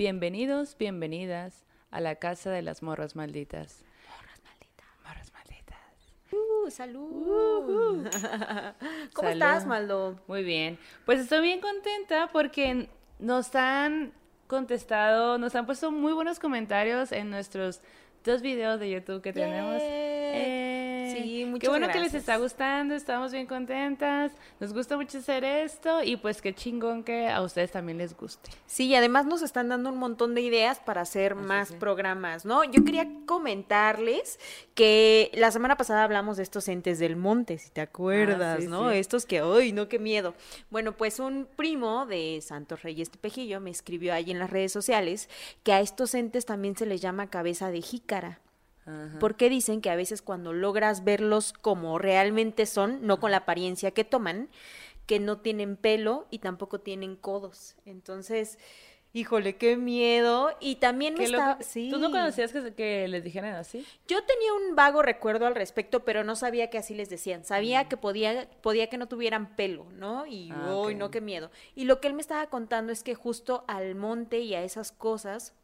Bienvenidos, bienvenidas a la casa de las morras malditas. Morras malditas. Morras malditas. Uh, salud. ¿Cómo Salud. estás, Maldo? Muy bien. Pues estoy bien contenta porque nos han contestado, nos han puesto muy buenos comentarios en nuestros dos videos de YouTube que tenemos. Eh, Sí, Qué muchas bueno que les está gustando, estamos bien contentas. Nos gusta mucho hacer esto y pues qué chingón que a ustedes también les guste. Sí, y además nos están dando un montón de ideas para hacer más programas, ¿no? Yo quería comentarles que la semana pasada hablamos de estos entes del monte, si te acuerdas, Ah, sí, ¿no? sí. Estos que, ¡ay, no, qué miedo! Bueno, pues un primo de Santos Reyes Tepejillo me escribió ahí en las redes sociales que a estos entes también se les llama cabeza de jícara. Ajá. Porque dicen que a veces cuando logras verlos como realmente son, no con la apariencia que toman, que no tienen pelo y tampoco tienen codos. Entonces, híjole, qué miedo. Y también me está... Sí. ¿Tú no conocías que, que les dijeran así? Yo tenía un vago recuerdo al respecto, pero no sabía que así les decían. Sabía que podía, podía que no tuvieran pelo, ¿no? Y. Ah, uy, no, qué miedo. Y lo que él me estaba contando es que justo al monte y a esas cosas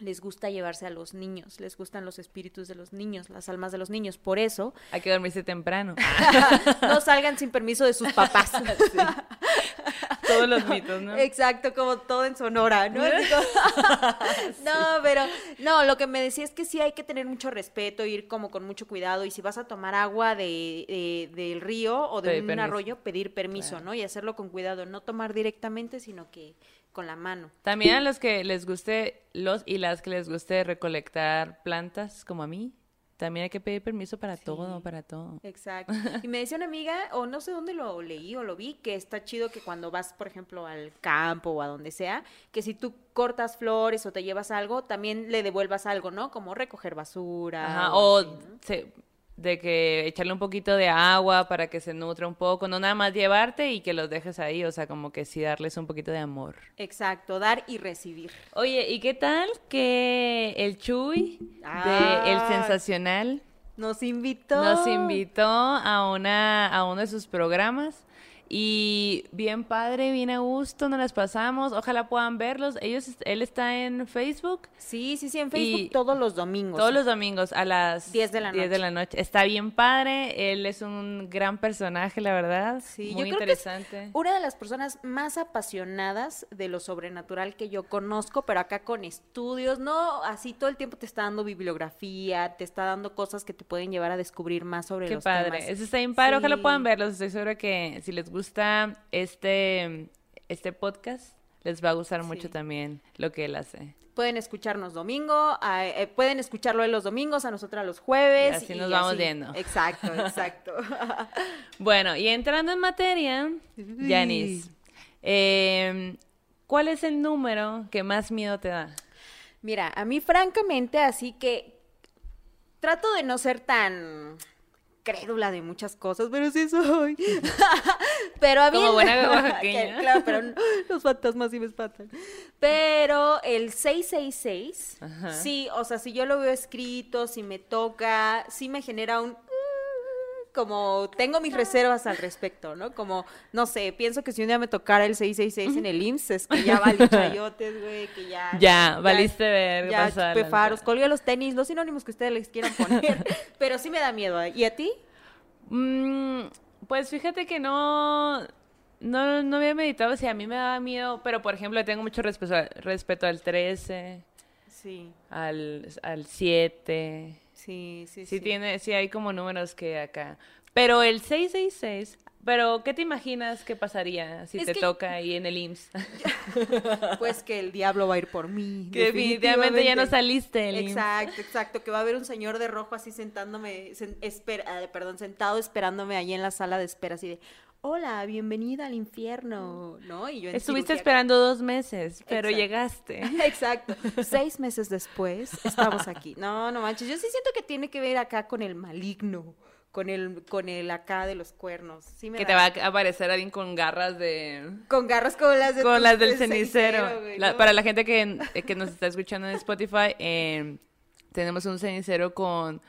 les gusta llevarse a los niños, les gustan los espíritus de los niños, las almas de los niños. Por eso, Hay que dormirse temprano. no salgan sin permiso de sus papás. Todos los mitos, ¿no? Exacto, como todo en Sonora, ¿no? No, pero no, lo que me decía es que sí hay que tener mucho respeto, ir como con mucho cuidado y si vas a tomar agua de, de- del río o de Pedir un permiso. arroyo, pedir permiso, Claro. ¿no? Y hacerlo con cuidado, no tomar directamente, sino que con la mano. También a los que les guste, los y las que les guste recolectar plantas, como a mí, también hay que pedir permiso para todo, para todo. Exacto. Y me decía una amiga, o no sé dónde lo leí o lo vi, que está chido que cuando vas, por ejemplo, al campo o a donde sea, que si tú cortas flores o te llevas algo, también le devuelvas algo, ¿no? Como recoger basura. Ajá, o o así, ¿no? se- de que echarle un poquito de agua para que se nutra un poco, no nada más llevarte y que los dejes ahí, o sea, como que sí darles un poquito de amor. Exacto, dar y recibir. Oye, ¿y qué tal que el Chuy de El Ah. Sensacional Nos invitó. nos invitó a una a uno de sus programas y bien padre, bien a gusto, nos las pasamos, ojalá puedan verlos. Ellos él está en Facebook Sí, sí, sí, en Facebook Y todos los domingos. todos los domingos a las 10 de la 10 de la noche. Está bien padre, él es un gran personaje, la verdad. Sí, muy yo creo que es interesante. Una de las personas más apasionadas de lo sobrenatural que yo conozco, pero acá con estudios, no así todo el tiempo te está dando bibliografía, te está dando cosas que te pueden llevar a descubrir más sobre Qué los padre. temas. Eso está bien padre. Ojalá puedan verlos. Estoy segura que si les gusta este, este podcast, les va a gustar mucho también lo que él hace. Pueden escucharnos domingo, a- eh, pueden escucharlo en los domingos, a nosotras los jueves. Y así nos vamos viendo. Exacto, exacto. Bueno, y entrando en materia, Yanis, eh, ¿cuál es el número que más miedo te da? Mira, a mí francamente, así que trato de no ser tan crédula de muchas cosas, pero sí soy. pero a mí... Como buena que- oaxaqueña. claro, pero no- los fantasmas sí me espantan. Pero el 666, Ajá. sí, o sea, si yo lo veo escrito, si me toca, sí me genera un... Como tengo mis reservas al respecto, ¿no? Como, no sé, pienso que si un día me tocara el 666 en el IMSS, es que ya valí chayotes, güey, que ya... Ya, valiste ver Ya, pasar chupé la- faros, colgué los tenis, los sinónimos que ustedes les quieran poner. pero sí me da miedo. ¿eh? ¿Y a ti? Mm, pues fíjate que no, no, no había meditado si a mí me daba miedo, pero por ejemplo, tengo mucho respeto, respeto al 13, Sí, al, al 7. Sí, sí. Sí, tiene, sí hay como números que acá. Pero el 666, pero ¿qué te imaginas que pasaría si Es te que- toca ahí en el IMSS? Pues que el diablo va a ir por mí. que definitivamente ya no saliste del IMSS. Exacto, exacto, que va a haber un señor de rojo así sentándome, sen- esper- ah, perdón, sentado esperándome ahí en la sala de espera, así de, hola, bienvenida al infierno, ¿no? Y yo Estuviste esperando dos meses, pero Exacto. llegaste. Exacto. Seis meses después estamos aquí. No, no manches. Yo sí siento que tiene que ver acá con el maligno, con el, con el acá de los cuernos. Sí me Que da- te va a aparecer alguien con garras de... Con garras como las de Con tu- las del cenicero. güey, La- ¿no? para la gente que, que nos está escuchando en Spotify, eh, tenemos un cenicero con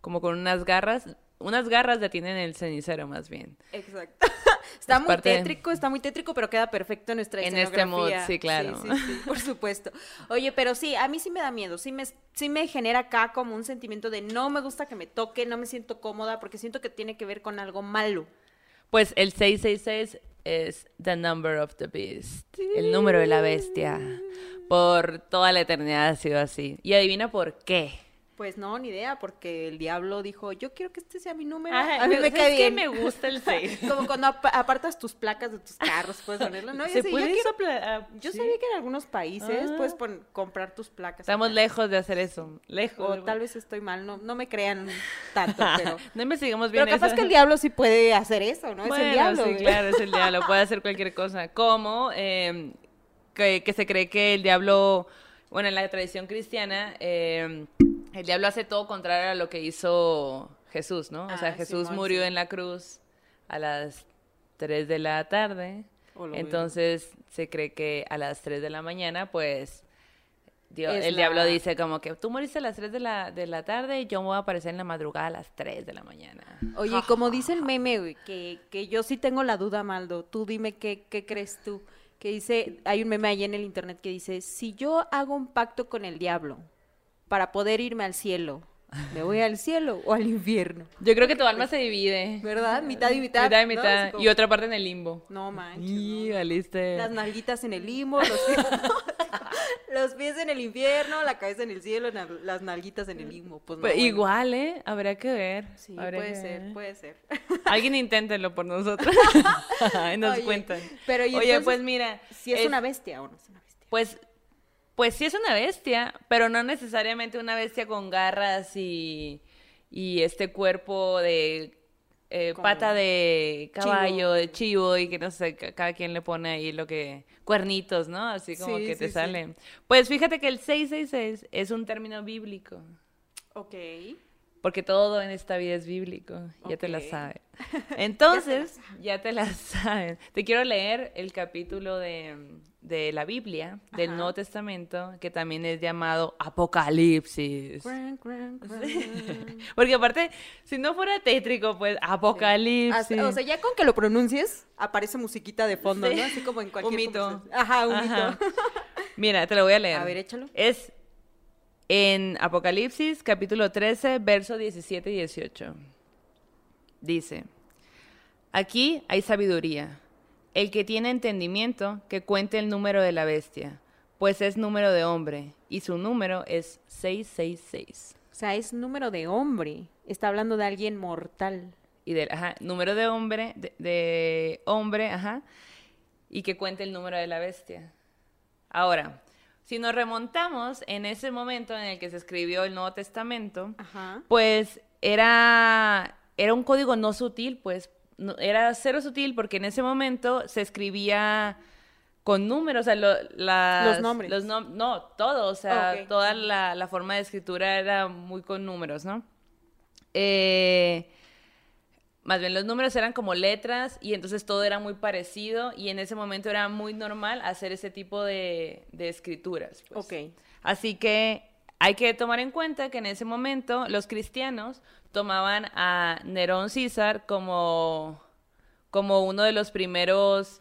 como con unas garras. Unas garras detienen el cenicero más bien. Exacto. Está Es muy parte tétrico, está muy tétrico, pero queda perfecto en nuestra En este mood, sí, claro. Sí, sí, sí, por supuesto. Oye, pero sí, a mí sí me da miedo, sí me, sí me genera acá como un sentimiento de no me gusta que me toque, no me siento cómoda, porque siento que tiene que ver con algo malo. Pues el 666 es the number of the beast, el número de la bestia. Por toda la eternidad ha sido así. Y adivina por qué. Pues no, ni idea, porque el diablo dijo, yo quiero que este sea mi número. Ajá, a mí yo- me ¿sabes cae bien. me gusta el 6. Como cuando ap- apartas tus placas de tus carros, puedes ponerlo, ¿no? Y ¿Se así, yo puede quiero-? Ah, Yo sí. sabía que en algunos países Ah. puedes comprar tus placas. Estamos lejos de hacer eso. Lejos. O tal vez estoy mal, no, no me crean tanto, pero... no investigamos bien Pero capaz eso. que el diablo sí puede hacer eso, ¿no? es el diablo. sí, güey. claro, es el diablo. Puede hacer cualquier cosa. Como eh, que, que se cree que el diablo, bueno, en la tradición cristiana, eh, el diablo hace todo contrario a lo que hizo Jesús, ¿no? O sea, Ah, Jesús Simón, murió sí. en la cruz a las 3 de la tarde. Entonces se cree que a las 3 de la mañana, pues, Dios- el la- diablo dice como que tú moriste a las 3 de la, de la tarde y yo me voy a aparecer en la madrugada a las 3 de la mañana. Oye, como dice el meme, güey, que, que yo sí tengo la duda, Maldo, tú dime qué, qué crees tú. Que dice, hay un meme ahí en el internet que dice, si yo hago un pacto con el diablo para poder irme al cielo, ¿me voy al cielo o al infierno? Yo creo que tu alma se divide. ¿Verdad? Mitad y mitad. Mitad y mitad. Como- Y otra parte en el limbo. No manches. Y valiste. Las nalguitas en el limbo, los pies, los pies en el infierno, la cabeza en el cielo, las nalguitas en el limbo. Pues no, Pues bueno. igual, ¿eh? Habría que ver. Sí, puede ser, ver. puede ser. Alguien inténtenlo por nosotros. nos Oye, cuentan. pero Oye, entonces, pues mira. Si es, es- una bestia o no es una bestia. Pues, pues sí es una bestia, pero no necesariamente una bestia con garras y, y este cuerpo de eh, pata de caballo, chivo. de chivo y que no sé, ca- cada quien le pone ahí lo que cuernitos, ¿no? Así como Sí, que te sí, sí. salen. Pues fíjate que el 666 es un término bíblico, Ok. porque todo en esta vida es bíblico, ya te la sabes. Entonces, ya te la sabes. Te quiero leer el capítulo de, de la Biblia, del Ajá. Nuevo Testamento, que también es llamado Apocalipsis. Porque aparte, si no fuera tétrico, pues Apocalipsis. O sea, ya con que lo pronuncies, aparece musiquita de fondo, Sí. ¿no? Así como en cualquier Un mito. Ajá, un Ajá. mito. Mira, te lo voy a leer. A ver, échalo. Es en Apocalipsis, capítulo 13, verso 17 y 18. Dice, aquí hay sabiduría. El que tiene entendimiento, que cuente el número de la bestia, pues es número de hombre, y su número es 666. O sea, es número de hombre. Está hablando de alguien mortal. Y del, ajá, número de hombre, de, de hombre, ajá, y que cuente el número de la bestia. Ahora, si nos remontamos en ese momento en el que se escribió el Nuevo Testamento, Ajá. pues era, era un código no sutil, pues no- era cero sutil porque en ese momento se escribía con números, o sea, lo- las- Los nombres. los nom- no, todo, o sea, toda la, la forma de escritura era muy con números, ¿no? Eh, más bien los números eran como letras y entonces todo era muy parecido y en ese momento era muy normal hacer ese tipo de, de escrituras. pues. Ok. Así que hay que tomar en cuenta que en ese momento los cristianos tomaban a Nerón César como, como uno de los primeros,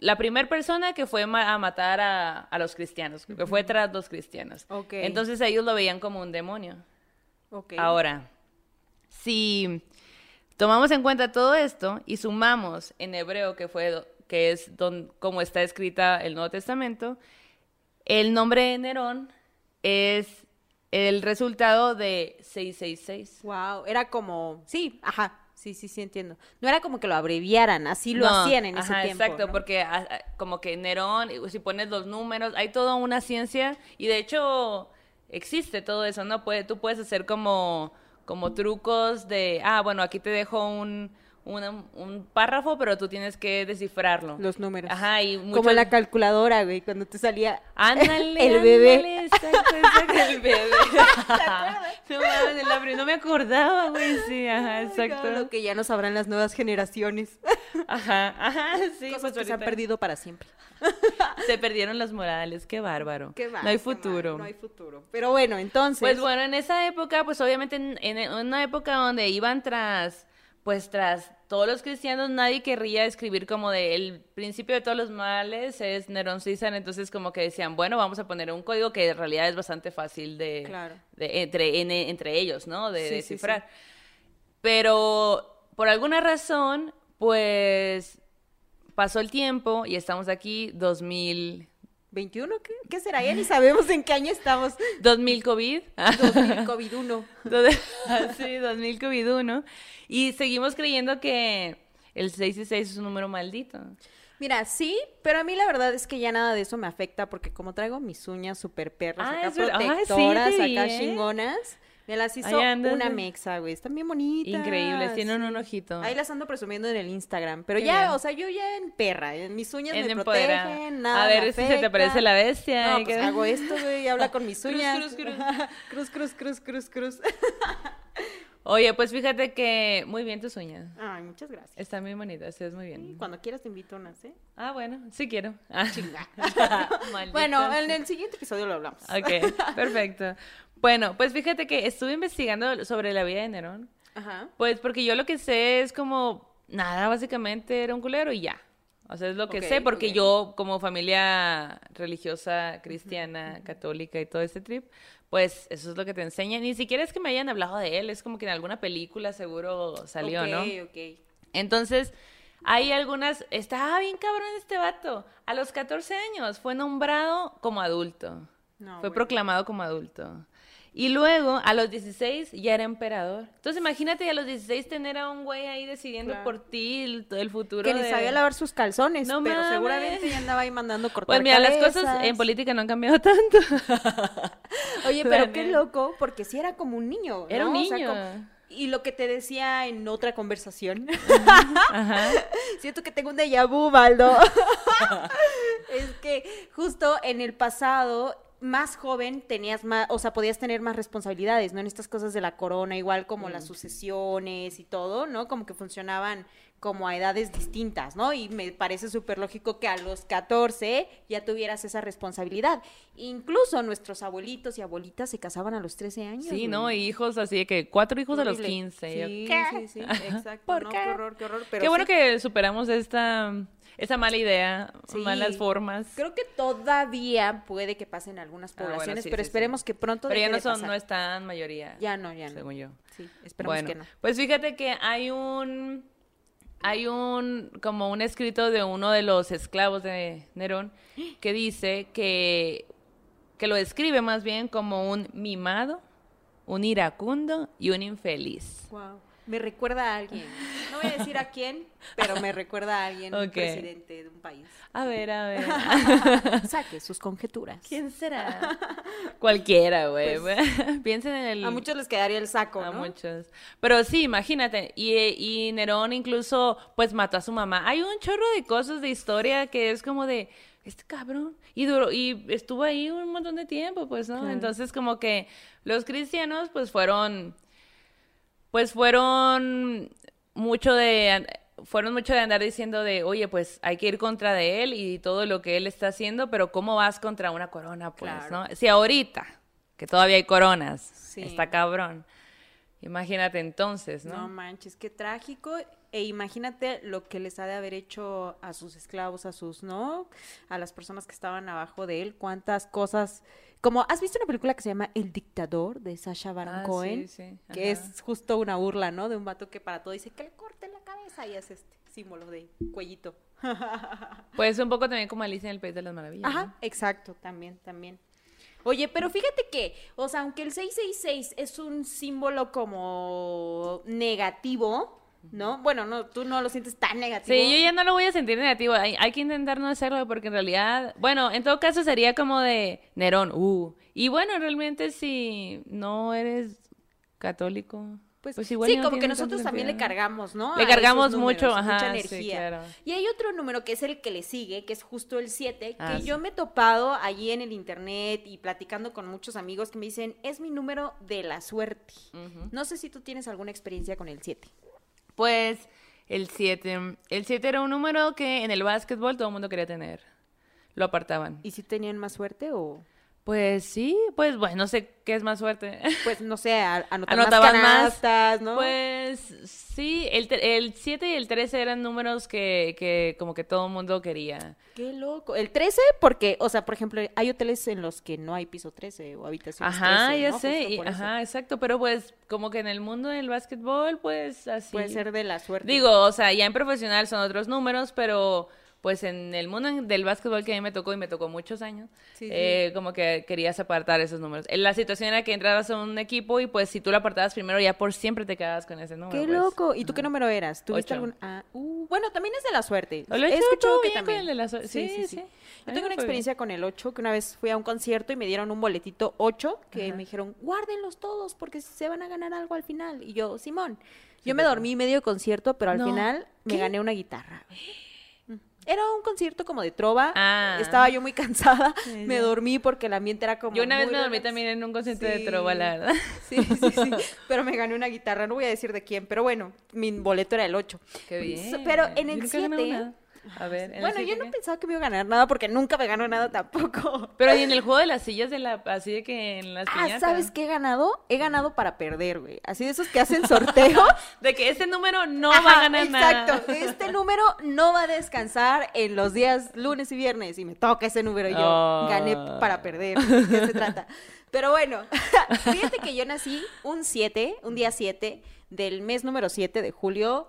la primera persona que fue a matar a, a los cristianos, que fue tras los cristianos. Ok. Entonces ellos lo veían como un demonio. Ok. Ahora, si tomamos en cuenta todo esto y sumamos en hebreo, que fue que es don, como está escrita el Nuevo Testamento, el nombre de Nerón es el resultado de 666. Wow, era como, sí, ajá, sí, sí, sí entiendo. No era como que lo abreviaran, así lo No, hacían en ese tiempo. Exacto, ¿no? porque ah, ah, como que Nerón, si pones los números, hay toda una ciencia y de hecho existe todo eso, ¿no? Puede, tú puedes hacer como, como trucos de, ah, bueno, aquí te dejo un, una- un párrafo, pero tú tienes que descifrarlo. Los números. Ajá, y Como muchos- la calculadora, güey, cuando te salía Ándale, el bebé. ándale, exacto, exacto, el bebé. no mames, el no me acordaba, güey, sí, ajá, exacto. Lo que ya no sabrán las nuevas generaciones. Ajá, ajá, sí. Cosas pues que se han perdido para siempre. Se perdieron las morales, qué bárbaro. Qué mal, no hay mal, futuro. no hay futuro. Pero bueno, entonces. Pues bueno, en esa época, pues obviamente en, en una época donde iban tras pues tras todos los cristianos nadie querría escribir como de el principio de todos los males es Nerón entonces como que decían, bueno, vamos a poner un código que en realidad es bastante fácil de, Claro. de- entre, en- entre ellos, ¿no? De Sí, sí, descifrar. Pero por alguna razón, pues pasó el tiempo y estamos aquí 2000 ¿21? ¿Qué, qué será? Ya ni sabemos en qué año estamos. 2000 COVID. 2000 COVID-1. sí, 2000 COVID-1. Y seguimos creyendo que el 666 es un número maldito. Mira, sí, pero a mí la verdad es que ya nada de eso me afecta porque como traigo mis uñas super perras, Ah, acá sí, protectoras, te vi, acá chingonas, me las hizo una ¿eh? mexa, güey. Están bien bonitas. Increíbles, tienen un ojito. Ahí las ando presumiendo en el Instagram. Pero Qué ya, bien. o sea, yo ya en perra. Mis uñas En me empoderada. protegen, nada A ver si se te parece la bestia. No, pues hago esto, güey, y habla con mis Cruz, uñas. cruz, cruz. cruz, cruz, cruz, cruz, cruz. Oye, pues fíjate que muy bien tus uñas. Ay, muchas gracias. Están muy bonitas, es muy bien. Cuando quieras te invito unas, ¿eh? Ah, bueno, sí quiero. Ah. Maldita Bueno, en el siguiente episodio lo hablamos. Ok, perfecto. Bueno, pues fíjate que estuve investigando sobre la vida de Nerón. Ajá. Pues porque yo lo que sé es como, nada, básicamente era un culero y ya. O sea, es lo que sé, porque yo como familia religiosa, cristiana, católica y todo este trip, pues eso es lo que te enseñan. Ni siquiera es que me hayan hablado de él, es como que en alguna película seguro salió, Ok, ¿no? ok. Entonces, hay algunas, estaba bien cabrón este vato. A los 14 años fue nombrado como adulto. No, fue bueno. proclamado como adulto. Y luego, a los 16, ya era emperador. Entonces, imagínate a los 16 tener a un güey ahí decidiendo Claro. por ti el, el futuro. Que ni de- sabía lavar sus calzones, No pero mames. seguramente ya andaba ahí mandando cortar Pues mira, las cosas en política no han cambiado tanto. Oye, pero qué loco, porque sí era como un niño, Era un ¿no? O sea, niño. como- Y lo que te decía en otra conversación, Ajá. siento que tengo un déjà vu, Baldo. es que justo en el pasado, más joven, tenías más, o sea, podías tener más responsabilidades, ¿no? En estas cosas de la corona, igual como las sucesiones y todo, ¿no? Como que funcionaban como a edades distintas, ¿no? Y me parece súper lógico que a los 14 ya tuvieras esa responsabilidad. Incluso nuestros abuelitos y abuelitas se casaban a los 13 años. Sí, güey. ¿no? Y hijos así de que cuatro hijos a los Horrible. 15. Yo, Sí, ¿qué? sí, sí, exacto. ¿Por no, qué? qué horror, qué horror. Pero Qué bueno sí, que superamos esta, esa mala idea, Sí. malas formas. Creo que todavía puede que pasen algunas Ah, bueno, poblaciones, sí, pero sí, esperemos que pronto Pero ya no son, no están mayoría. Ya no, ya no. Según yo. Sí, esperemos bueno, que no. pues fíjate que hay un, hay un, como un escrito de uno de los esclavos de Nerón que dice que, que lo describe más bien como un mimado, un iracundo y un infeliz. Wow. Me recuerda a alguien. No voy a decir a quién, pero me recuerda a alguien, un Ok. presidente de un país. A ver, a ver. Saque sus conjeturas. ¿Quién será? Cualquiera, güey. Piensen en el... Pues, A muchos les quedaría el saco, A ¿no? muchos. Pero sí, imagínate. Y, y Nerón incluso, pues, mató a su mamá. Hay un chorro de cosas de historia que es como de, este cabrón. Y duró, y estuvo ahí un montón de tiempo, pues, ¿no? Claro. Entonces, como que los cristianos, pues, fueron, pues, fueron mucho de, fueron mucho de andar diciendo de, oye, pues, hay que ir contra de él y todo lo que él está haciendo, pero ¿cómo vas contra una corona, pues, Claro. ¿no? Si ahorita, que todavía hay coronas, Sí. está cabrón. Imagínate entonces, ¿no? No manches, qué trágico. E imagínate lo que les ha de haber hecho a sus esclavos, a sus, ¿no? A las personas que estaban abajo de él. Cuántas cosas. Como, ¿has visto una película que se llama El Dictador de Sasha Baron Ah, Cohen? sí, sí, Que es justo una burla, ¿no? De un vato que para todo dice que le corte la cabeza y es este símbolo de cuellito. Pues un poco también como Alicia en el País de las Maravillas. Ajá, ¿no? exacto, también, también. Oye, pero fíjate que, o sea, aunque el 666 es un símbolo como negativo, ¿no? Bueno, no, tú no lo sientes tan negativo. Sí, yo ya no lo voy a sentir negativo. Hay, hay que intentar no hacerlo porque en realidad, bueno, en todo caso sería como de Nerón, uh. Y bueno, realmente si no eres católico, Pues, pues, igual sí, no como que nosotros también le cargamos, ¿no? Le cargamos mucho, ajá, mucha sí, energía. claro. Y hay otro número que es el que le sigue, que es justo el 7, que Ah, sí. yo me he topado allí en el internet y platicando con muchos amigos que me dicen, es mi número de la suerte. No sé si tú tienes alguna experiencia con el 7. Pues el 7. El 7 era un número que en el básquetbol todo el mundo quería tener. Lo apartaban. ¿Y si tenían más suerte o...? Pues sí, pues bueno, no sé qué es más suerte. Pues no sé, a- anotar Anotaban más canastas, ¿no? Pues sí, el, el 7 y el 13 eran números que, que como que todo el mundo quería. Qué loco. El 13, porque, o sea, por ejemplo, hay hoteles en los que no hay piso 13 o habitaciones Ajá, 13, ya ¿no? sé, y- ajá, exacto, pero pues como que en el mundo del básquetbol, pues así. Puede ser de la suerte. Digo, o sea, ya en profesional son otros números, pero pues en el mundo del básquetbol que a mí me tocó y me tocó muchos años, Sí, sí. eh, como que querías apartar esos números. Eh, La situación era que entrabas a un equipo y pues si tú lo apartabas primero ya por siempre te quedabas con ese número. Qué pues. loco. ¿Y tú qué número eras? ¿Tuviste Ocho. algún...? Ah, uh, bueno, también es de la suerte. Lo he escuchado que bien con también. el de la suerte. Sí, sí, sí. Yo tengo una experiencia con el 8, que una vez fui a un concierto y me dieron un boletito 8, que Ajá. me dijeron, guárdenlos todos porque se van a ganar algo al final. Y yo, Simón, yo me dormí medio concierto, pero al No. final me ¿Qué? gané una guitarra. Era un concierto como de trova. Ah. Estaba yo muy cansada. Sí, me dormí porque el ambiente era como. Yo una vez me dormí relax. también en un concierto de trova, la verdad. Sí, sí, sí. Pero me gané una guitarra. No voy a decir de quién, pero bueno, mi boleto era el 8. Qué bien. Pero en el nunca he ganado 7. Nada. A ver, ¿en el Bueno, yo no pensaba que me iba a ganar nada porque nunca me ganó nada tampoco. Pero y en el juego de las sillas de la así de que en las Ah, piñatas. ¿sabes qué he ganado? He ganado para perder, güey. Así de esos que hacen sorteo. De que ese número no Ajá, va a ganar exacto. nada. Este número no va a descansar en los días lunes y viernes y me toca ese número y yo Oh. gané para perder. ¿De qué se trata? Pero bueno, fíjate que yo nací un 7, un día 7 del mes número 7 de julio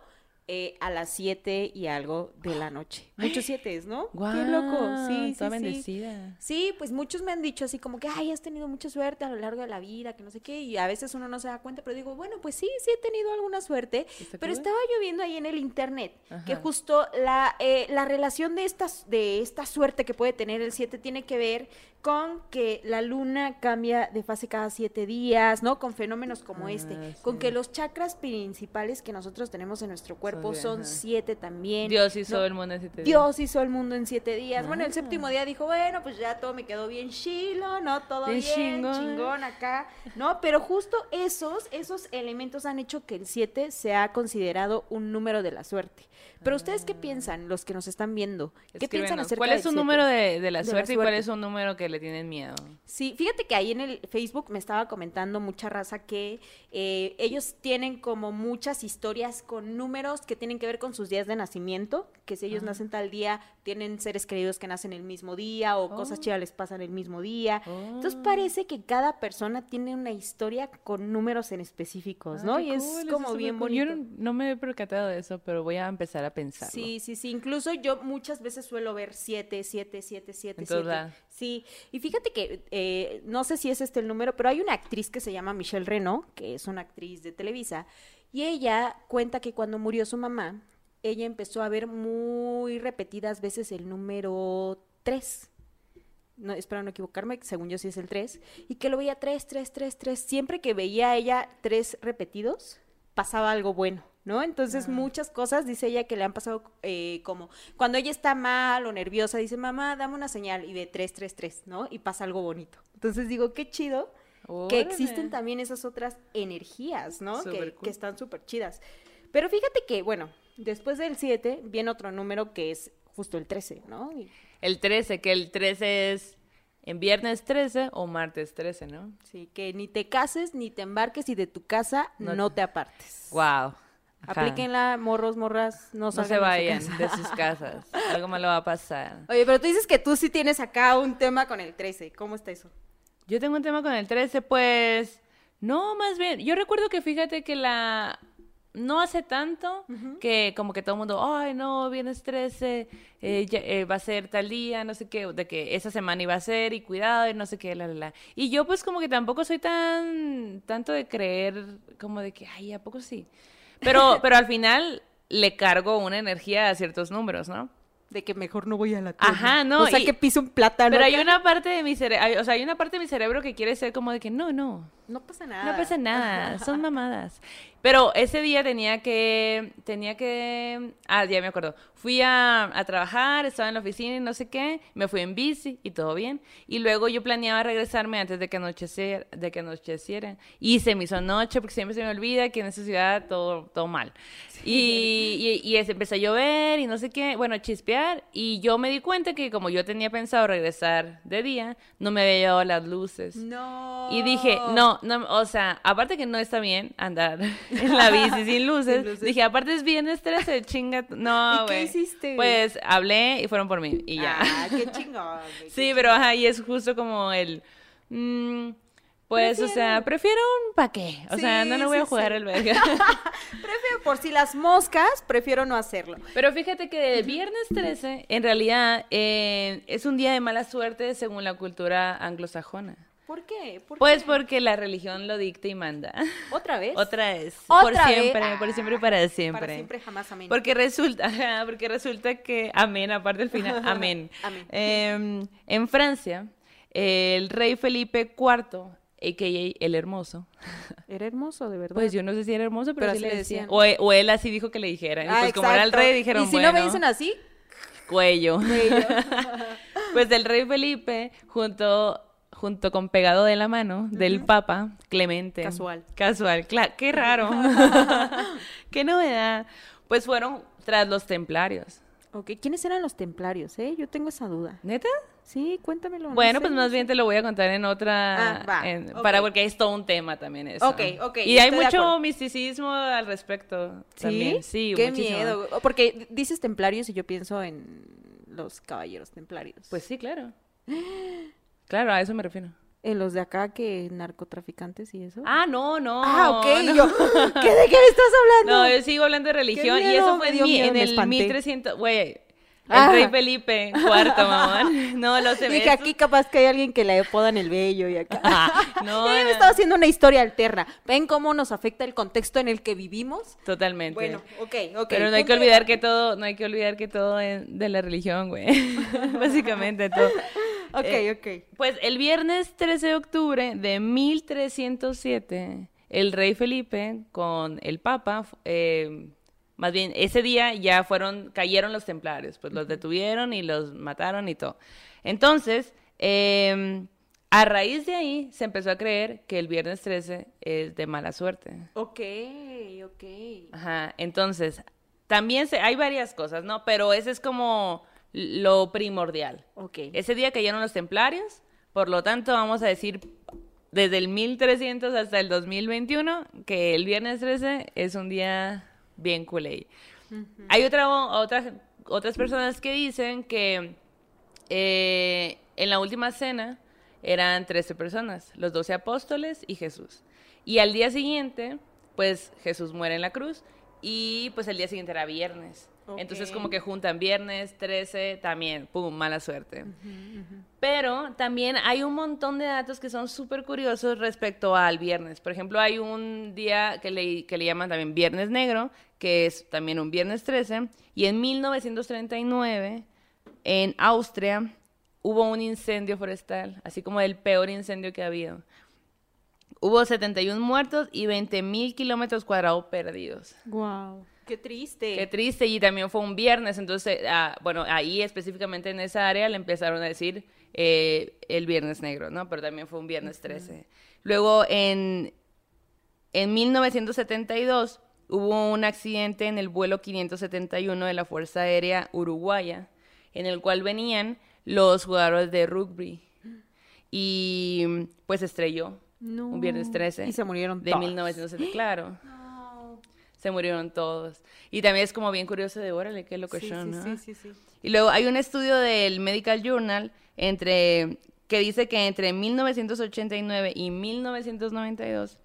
eh, a las 7 y algo de la noche. Muchos 7, ¿no? Qué loco. Sí, sí, bendecida. Sí, pues muchos me han dicho así como que, ay, has tenido mucha suerte a lo largo de la vida, que no sé qué, y a veces uno no se da cuenta, pero digo, bueno, pues sí, sí he tenido alguna suerte, pero estaba yo viendo ahí en el internet que justo la, eh, la relación de, estas, de esta suerte que puede tener el 7 tiene que ver con que la luna cambia de fase cada siete días, ¿no? Con fenómenos como Ah, este, con que los chakras principales que nosotros tenemos en nuestro cuerpo son ajá. siete también. Dios hizo ¿no? el mundo en siete días. Dios hizo el mundo en siete días. Bueno, el Ah. séptimo día dijo, bueno, pues ya todo me quedó bien chilo, ¿no? Todo bien, Bien chingón. chingón. acá, ¿no? Pero justo esos, esos elementos han hecho que el 7 sea considerado un número de la suerte. Pero ustedes qué piensan, los que nos están viendo? ¿Qué piensan acerca ¿Cuál es su número de, de la De la suerte y cuál suerte. es un número que le tienen miedo? Sí, fíjate que ahí en el Facebook me estaba comentando mucha raza que eh, ellos tienen como muchas historias con números que tienen que ver con sus días de nacimiento, que si ellos nacen tal día, tienen seres queridos que nacen el mismo día o cosas Oh. chidas les pasan el mismo día. Entonces Oh. parece que cada persona tiene una historia con números en específicos, Ah, ¿no? y es cool, como bien cool. bonito. Yo no, no me he percatado de eso, pero voy a empezar a pensarlo. Sí, sí, sí. Incluso yo muchas veces suelo ver siete, siete, siete, siete, En todos siete. lados. Sí. Y fíjate que eh, no sé si es este el número, pero hay una actriz que se llama Michelle Reno, que es una actriz de Televisa, y ella cuenta que cuando murió su mamá, ella empezó a ver muy repetidas veces el número 3. No, espero no equivocarme, según yo sí es el 3, y que lo veía 3, 3, 3, 3. Siempre que veía a ella 3 repetidos, pasaba algo bueno, ¿no? Entonces Ah. muchas cosas, dice ella, que le han pasado eh, como cuando ella está mal o nerviosa, dice, mamá, dame una señal, y ve 3, 3, 3, ¿no? Y pasa algo bonito. Entonces digo, qué chido que existen también esas otras energías, ¿no? Que, cool. que están súper chidas. Pero fíjate que, bueno, después del 7 viene otro número que es justo el 13, ¿no? Y- El 13, que el 13 es en viernes 13 o martes 13, ¿no? Sí, que ni te cases, ni te embarques y de tu casa No no, te- te apartes. Wow. Aplíquenla, morros, morras, no, No se de su vayan casa. de sus casas. Algo malo va a pasar. Oye, pero tú dices que tú sí tienes acá un tema con el 13. ¿Cómo está eso? Yo tengo un tema con el 13, pues. No, más bien. Yo recuerdo que fíjate que la. No hace tanto que como que todo el mundo, ay, no, vienes 13, eh, ya- eh, va a ser tal día, no sé qué, de que esa semana iba a ser y cuidado y no sé qué, la, la, la. Y yo pues como que tampoco soy tan, tanto de creer como de que, ay, ¿a poco sí? Pero, pero al final le cargo una energía a ciertos números, ¿no? De que mejor no voy a la tienda. Ajá, no, O sea, y- que piso un plátano. Pero hay una parte de mi cerebro, o sea, hay una parte de mi cerebro que quiere ser como de que no, no, No pasa nada. no pasa nada, son mamadas. Pero ese día tenía que, tenía que, ah, ya me acuerdo. Fui a, a, trabajar, estaba en la oficina y no sé qué, me fui en bici y todo bien. Y luego yo planeaba regresarme antes de que anocheciera, de que anocheciera. Y se me hizo noche porque siempre se me olvida que en esa ciudad todo, todo mal. Y, y, y empezó a llover y no sé qué, bueno, chispear. Y yo me di cuenta que como yo tenía pensado regresar de día, no me había llevado las luces. No. Y dije, no, no, o sea, aparte que no está bien andar en la bici sin luces, Sin luces. dije, aparte es bien estrés, chinga. No, ¿Y qué güey. hiciste? Pues hablé y fueron por mí y ya. Ah, qué chingón. güey, sí, pero ajá, y es justo como el. mm, pues, o sea, prefiero un pa' qué. O sea, no le voy a jugar sí. el verga. Prefiero, por si las moscas, prefiero no hacerlo. Pero fíjate que el viernes 13, en realidad, eh, es un día de mala suerte según la cultura anglosajona. ¿Por qué? ¿Por Pues qué? porque la religión lo dicta y manda. ¿Otra vez? Otra vez. ¿Otra por vez? siempre, Ah, por siempre y para siempre. Para siempre, jamás, amén. Porque resulta, porque resulta que, amén, aparte del final, amén. Amén. Em, en Francia, el rey Felipe IV, a.k.a. el Hermoso, Era hermoso, de verdad. pues yo no sé si era hermoso, pero, Pero sí así le decían. decían. O, o él así dijo que le dijeran. Y Ah, pues como era el rey, dijeron, Y si bueno, no me dicen así, cuello. bello. Pues el rey Felipe, junto, junto con pegado de la mano del Papa Clemente. Casual. Casual, claro, qué raro. qué novedad. Pues fueron tras los templarios. ok, ¿quiénes eran los templarios, eh? Yo tengo esa duda. ¿Neta? Sí, cuéntamelo. no Bueno, sé, pues no más sé. bien te lo voy a contar en otra. Ah, va, en-. Para porque es todo un tema también eso. Ok, ok, Y hay mucho misticismo al respecto. ¿Sí? También. Sí, Qué muchísimo. miedo. Porque dices templarios y yo pienso en los caballeros templarios. Pues sí, claro. Claro, a eso me refiero. En los de acá que narcotraficantes y eso. Ah, no, no. Ah, ok. no. yo, ¿qué, ¿De qué me estás hablando? No, yo sigo hablando de religión y eso fue en, dio mi- en el espanté. 1300, güey. El Ah. rey Felipe IV, mamón. No, lo sé. Dije, aquí capaz que hay alguien que le apodan el vello y acá. no, Yo me no, estaba haciendo una historia alterna. ¿Ven cómo nos afecta el contexto en el que vivimos? totalmente. Bueno, ok, ok. Pero no hay que olvidar que todo, no hay que olvidar que todo es de la religión, güey. Básicamente todo. Ok, Eh, ok. Pues el viernes 13 de octubre de 1307, el rey Felipe con el papa, eh, más bien ese día ya fueron, cayeron los templarios, pues los detuvieron y los mataron y todo. Entonces, eh, a raíz de ahí se empezó a creer que el viernes 13 es de mala suerte. Ok, ok. Ajá, entonces, también se, hay varias cosas, ¿no? Pero ese es como lo primordial. Ok. Ese día cayeron los templarios, por lo tanto vamos a decir desde el 1300 hasta el 2021 que el viernes 13 es un día bien culé. Hay otra, otras, otras personas que dicen que eh, en la última cena eran 13 personas, los 12 apóstoles y Jesús. Y al día siguiente, pues Jesús muere en la cruz y pues el día siguiente era viernes. Entonces Ok. como que juntan viernes, 13, también, pum, mala suerte. Pero también hay un montón de datos que son súper curiosos respecto al viernes. Por ejemplo, hay un día que le, que le llaman también Viernes Negro, que es también un viernes 13, y en 1939, en Austria, hubo un incendio forestal, así como el peor incendio que ha habido. Hubo 71 muertos y 20 mil kilómetros cuadrados perdidos. Wow. Qué triste. Qué triste, y también fue un viernes, entonces, ah, bueno, ahí específicamente en esa área le empezaron a decir eh, el viernes negro, ¿no? Pero también fue un viernes 13. Luego, en, en 1972, hubo un accidente en el vuelo 571 de la Fuerza Aérea Uruguaya, en el cual venían los jugadores de rugby, y pues estrelló No. un viernes 13 Y se murieron de todos. 1970, claro No. Se murieron todos. Y también es como bien curioso de, órale, qué Sí, locochón, sí, ¿no? sí, sí, sí. Y luego hay un estudio del Medical Journal entre, que dice que entre 1989 y 1992,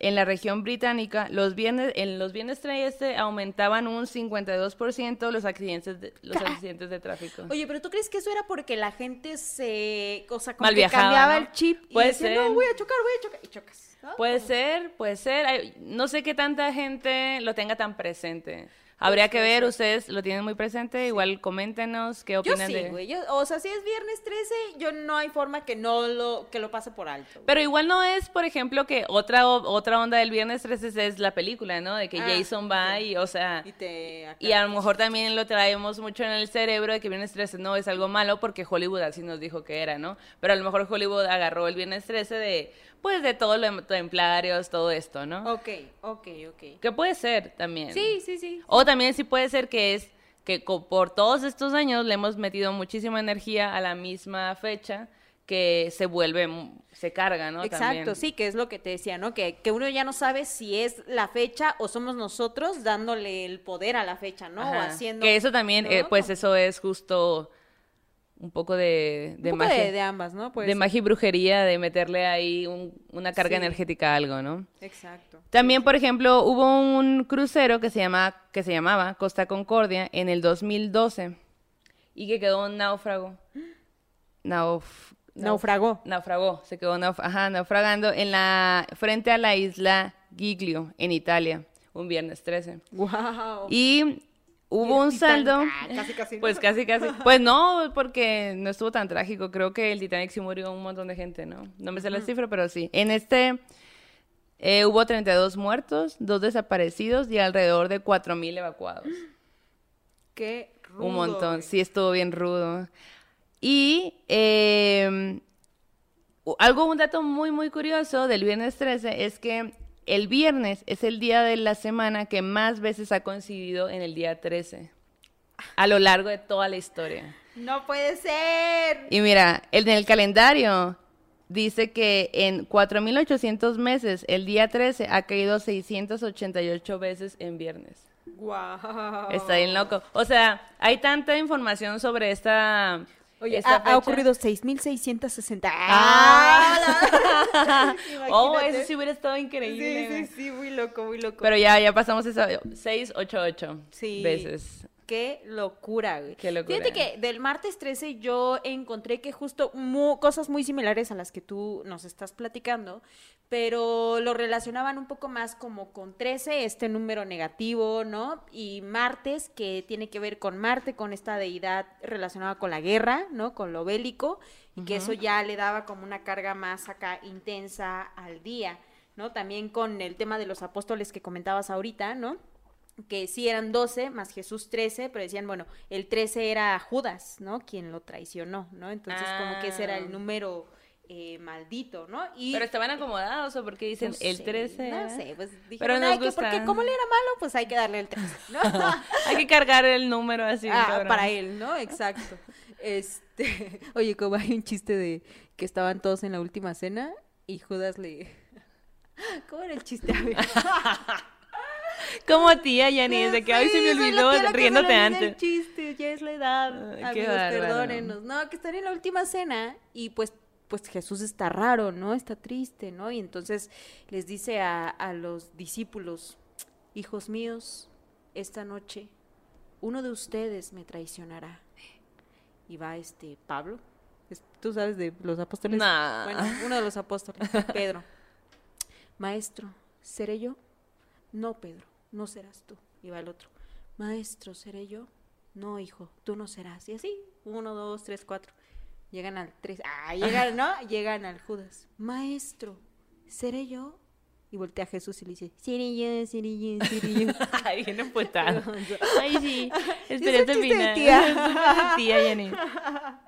en la región británica, los viernes, en los viernes 13 aumentaban un 52% los accidentes de, los accidentes de tráfico. Oye, pero ¿tú crees que eso era porque la gente se, o sea, como Mal que viajaba, cambiaba ¿no? el chip y Puede decía, ser. no, voy a chocar, voy a chocar, y chocas? ¿No? Puede ser, puede ser. No sé qué tanta gente lo tenga tan presente. Habría que ver, ustedes lo tienen muy presente, igual coméntenos qué Yo opinan sí, de... güey. yo- O sea, si es viernes 13, yo no hay forma que no lo, que lo pase por alto. güey. Pero igual no es, por ejemplo, que otra, otra onda del viernes 13 es la película, ¿no? De que Ah, Jason va y, o sea... Y te... Y a lo mejor también lo traemos mucho en el cerebro de que Viernes 13 no es algo malo porque Hollywood así nos dijo que era, ¿no? Pero a lo mejor Hollywood agarró el Viernes 13 de, pues, de todos los templarios, todo esto, ¿no? Ok, ok, ok. Que puede ser también. Sí, sí, sí. O también sí puede ser que es que por todos estos años le hemos metido muchísima energía a la misma fecha que se vuelve, se carga, ¿no? Exacto, También. sí, que es lo que te decía, ¿no? Que, que uno ya no sabe si es la fecha o somos nosotros dándole el poder a la fecha, ¿no? O haciendo... Que eso también, eh, pues eso es justo un poco de, de Un poco magia. de, de ambas, ¿no? Pues, de magia y brujería, de meterle ahí un- una carga Sí. energética a algo, ¿no? Exacto. También, por ejemplo, hubo un crucero que se, llama, que se llamaba Costa Concordia en el 2012 y que quedó un náufrago. Nauf- nauf- Naufragó. Naufragó, se quedó nauf- ajá, naufragando en la, frente a la isla Giglio, en Italia, un viernes 13. Wow. Y hubo un saldo. ah, casi, casi. Pues casi, casi. Pues no, porque no estuvo tan trágico. Creo que el Titanic sí murió un montón de gente, ¿no? No me sé la cifra, pero sí. En este eh, hubo 32 muertos, dos desaparecidos y alrededor de 4.000 evacuados. Qué rudo, un montón. Sí, estuvo bien rudo. Y eh, algo, un dato muy, muy curioso del viernes 13 es que el viernes es el día de la semana que más veces ha coincidido en el día 13 a lo largo de toda la historia. No puede ser. Y mira, en el calendario dice que en 4.800 meses el día 13 ha caído 688 veces en viernes. Wow. Está bien loco. O sea, hay tanta información sobre esta. Oye, esta ha, ha ocurrido 6.660. Ah. oh, eso sí hubiera estado increíble. Sí, sí, sí, muy loco, muy loco. Pero ya, ya pasamos esa 688 Sí. veces. Qué locura, güey. Qué locura. Fíjate que del martes 13 yo encontré que justo mu- cosas muy similares a las que tú nos estás platicando, pero lo relacionaban un poco más como con 13, este número negativo, ¿no? Y martes, que tiene que ver con Marte, con esta deidad relacionada con la guerra, ¿no? Con lo bélico, y que eso ya le daba como una carga más acá intensa al día, ¿no? También con el tema de los apóstoles que comentabas ahorita, ¿no? Que sí eran 12 más Jesús 13, pero decían, bueno, el 13 era Judas, ¿no? Quien lo traicionó, ¿no? Entonces como que ese era Ah. el número eh, maldito, ¿no? Y Pero estaban acomodados o porque dicen no el sé, 13. No sé, pues Pero dijeron, nos "Ay, que porque como él era malo, pues hay que darle el 13, ¿no? Hay que cargar el número así. Ah, para él, ¿no? Exacto. Este, oye, como hay un chiste de que estaban todos en la última cena y Judas le ¿Cómo era el chiste? Como tía, Yanis, de que hoy se me olvidó se riéndote antes. El chiste, ya es la edad. Ay, qué Amigos, perdónenos. No, que están en la última cena y pues pues Jesús está raro, ¿no? Está triste, ¿no? Y entonces les dice a, a los discípulos, hijos míos, esta noche uno de ustedes me traicionará. Y va este Pablo, tú sabes de los apóstoles. Nah. Bueno, uno de los apóstoles, Pedro. Maestro, ¿seré yo? No, Pedro, no serás tú. Y va el otro. Maestro, ¿seré yo? No, hijo, tú no serás. Y así, uno, dos, tres, cuatro. Llegan al tres. Ah, llegan, ¿no? Llegan al Judas. Maestro, ¿seré yo? Y voltea a Jesús y le dice, yo, seré yo. Ay, bien emputado. Ay, sí. Es Esperé hasta el final. tía. Tía.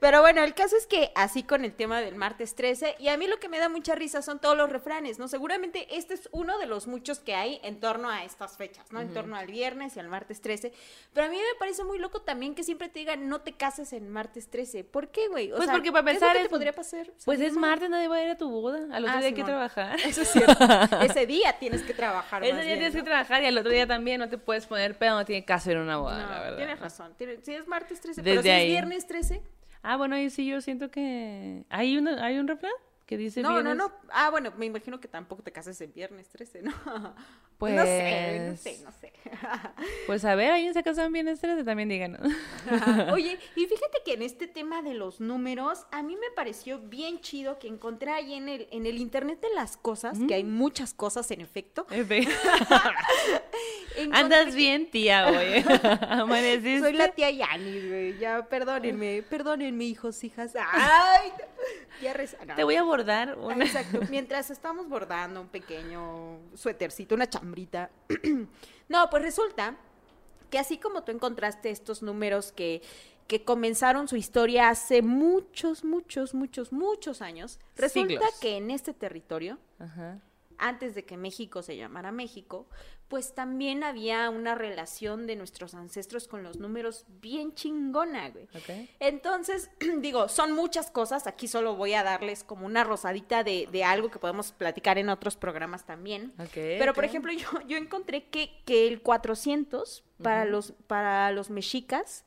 Pero bueno, el caso es que así con el tema del martes 13, y a mí lo que me da mucha risa son todos los refranes, ¿no? Seguramente este es uno de los muchos que hay en torno a estas fechas, ¿no? En torno al viernes y al martes 13. Pero a mí me parece muy loco también que siempre te digan, no te cases en martes 13. ¿Por qué, güey? O Pues sea, porque para ¿qué es lo pensar que te podría pasar? Pues es martes, nadie va a ir a tu boda. Al otro Ah, día hay que trabajar. Eso es cierto. Ese día tienes que trabajar Ese día bien, tienes que trabajar y al otro día también no te puedes poner pedo, no tiene caso ir a una boda, No, la verdad. tienes razón. Si es martes 13, pero Desde si ahí. es viernes 13. Ah, bueno, ahí sí yo siento que... ¿Hay, una, ¿hay un refrán que dice No, no, no. Ah, bueno, me imagino que tampoco te cases en viernes 13, ¿no? Pues... No sé, no sé, no sé. Pues a ver, ¿alguien se casó en viernes 13? También díganos. Oye, y fíjate que en este tema de los números, a mí me pareció bien chido que encontré ahí en el, en el Internet de las cosas, que hay muchas cosas en efecto, Efe. Andas que- bien, tía, oye. Amaneciste. Soy la tía Yanis, güey. Ya, perdónenme, perdónenme, hijos, hijas. Ay, ya reza- no. Te voy a bordar una. Exacto. Mientras estamos bordando un pequeño suétercito, una chambrita. no, pues resulta que así como tú encontraste estos números que, que comenzaron su historia hace muchos, muchos, muchos, muchos años, resulta Siglos. que en este territorio, Ajá. Antes de que México se llamara México, pues también había una relación de nuestros ancestros con los números bien chingona, güey. Entonces, digo, son muchas cosas. Aquí solo voy a darles como una rosadita de, de algo que podemos platicar en otros programas también. Pero, por ejemplo, yo, yo encontré que, que el 400 para, los, para los mexicas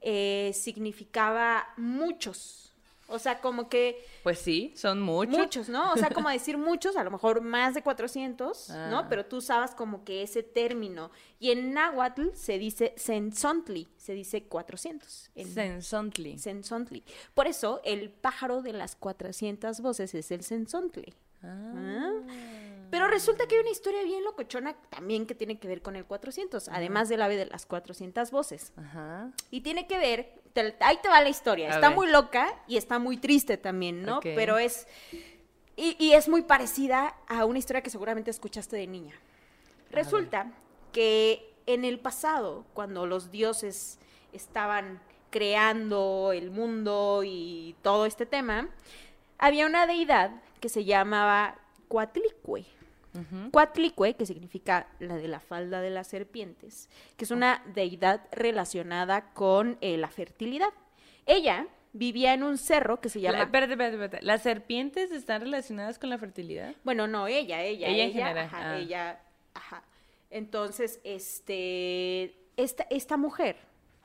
eh, significaba muchos. O sea, como que Pues sí, son muchos. muchos, ¿no? O sea, como decir muchos, a lo mejor más de 400, Ah. ¿no? Pero tú usabas como que ese término. Y en náhuatl se dice sensontli, se dice 400. En- Sensontli. Sensontli. Por eso el pájaro de las 400 voces es el sensontli. Ah. Pero resulta que hay una historia bien locochona también que tiene que ver con el 400, además del ave de las 400 voces. Ajá. Y tiene que ver, te- ahí te va la historia, A está ver. muy loca y está muy triste también, ¿no? Pero es, y, y es muy parecida a una historia que seguramente escuchaste de niña. Resulta que en el pasado, cuando los dioses estaban creando el mundo y todo este tema, había una deidad que se llamaba Coatlicue. Ujú. Coatlicue, que significa la de la falda de las serpientes, que es una deidad relacionada con eh, la fertilidad. Ella vivía en un cerro que se La- llama... espérate, espérate, espérate. ¿Las serpientes están relacionadas con la fertilidad? Bueno, no, ella, ella. Ella en general, Ajá, ah. ella, ajá. Entonces, este, esta, esta mujer,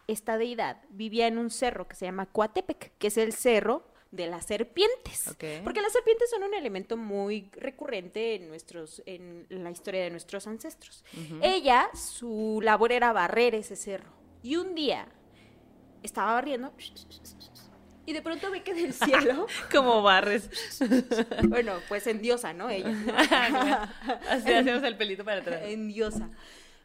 esta deidad, vivía en un cerro que se llama Coatepec, que es el cerro de las serpientes. Porque las serpientes son un elemento muy recurrente en nuestros, en la historia de nuestros ancestros. Ella, su labor era barrer ese cerro. Y un día estaba barriendo y de pronto ve que del cielo, Como barres. bueno, pues en diosa, ¿no? Ella. Así hacemos el pelito para atrás. en diosa.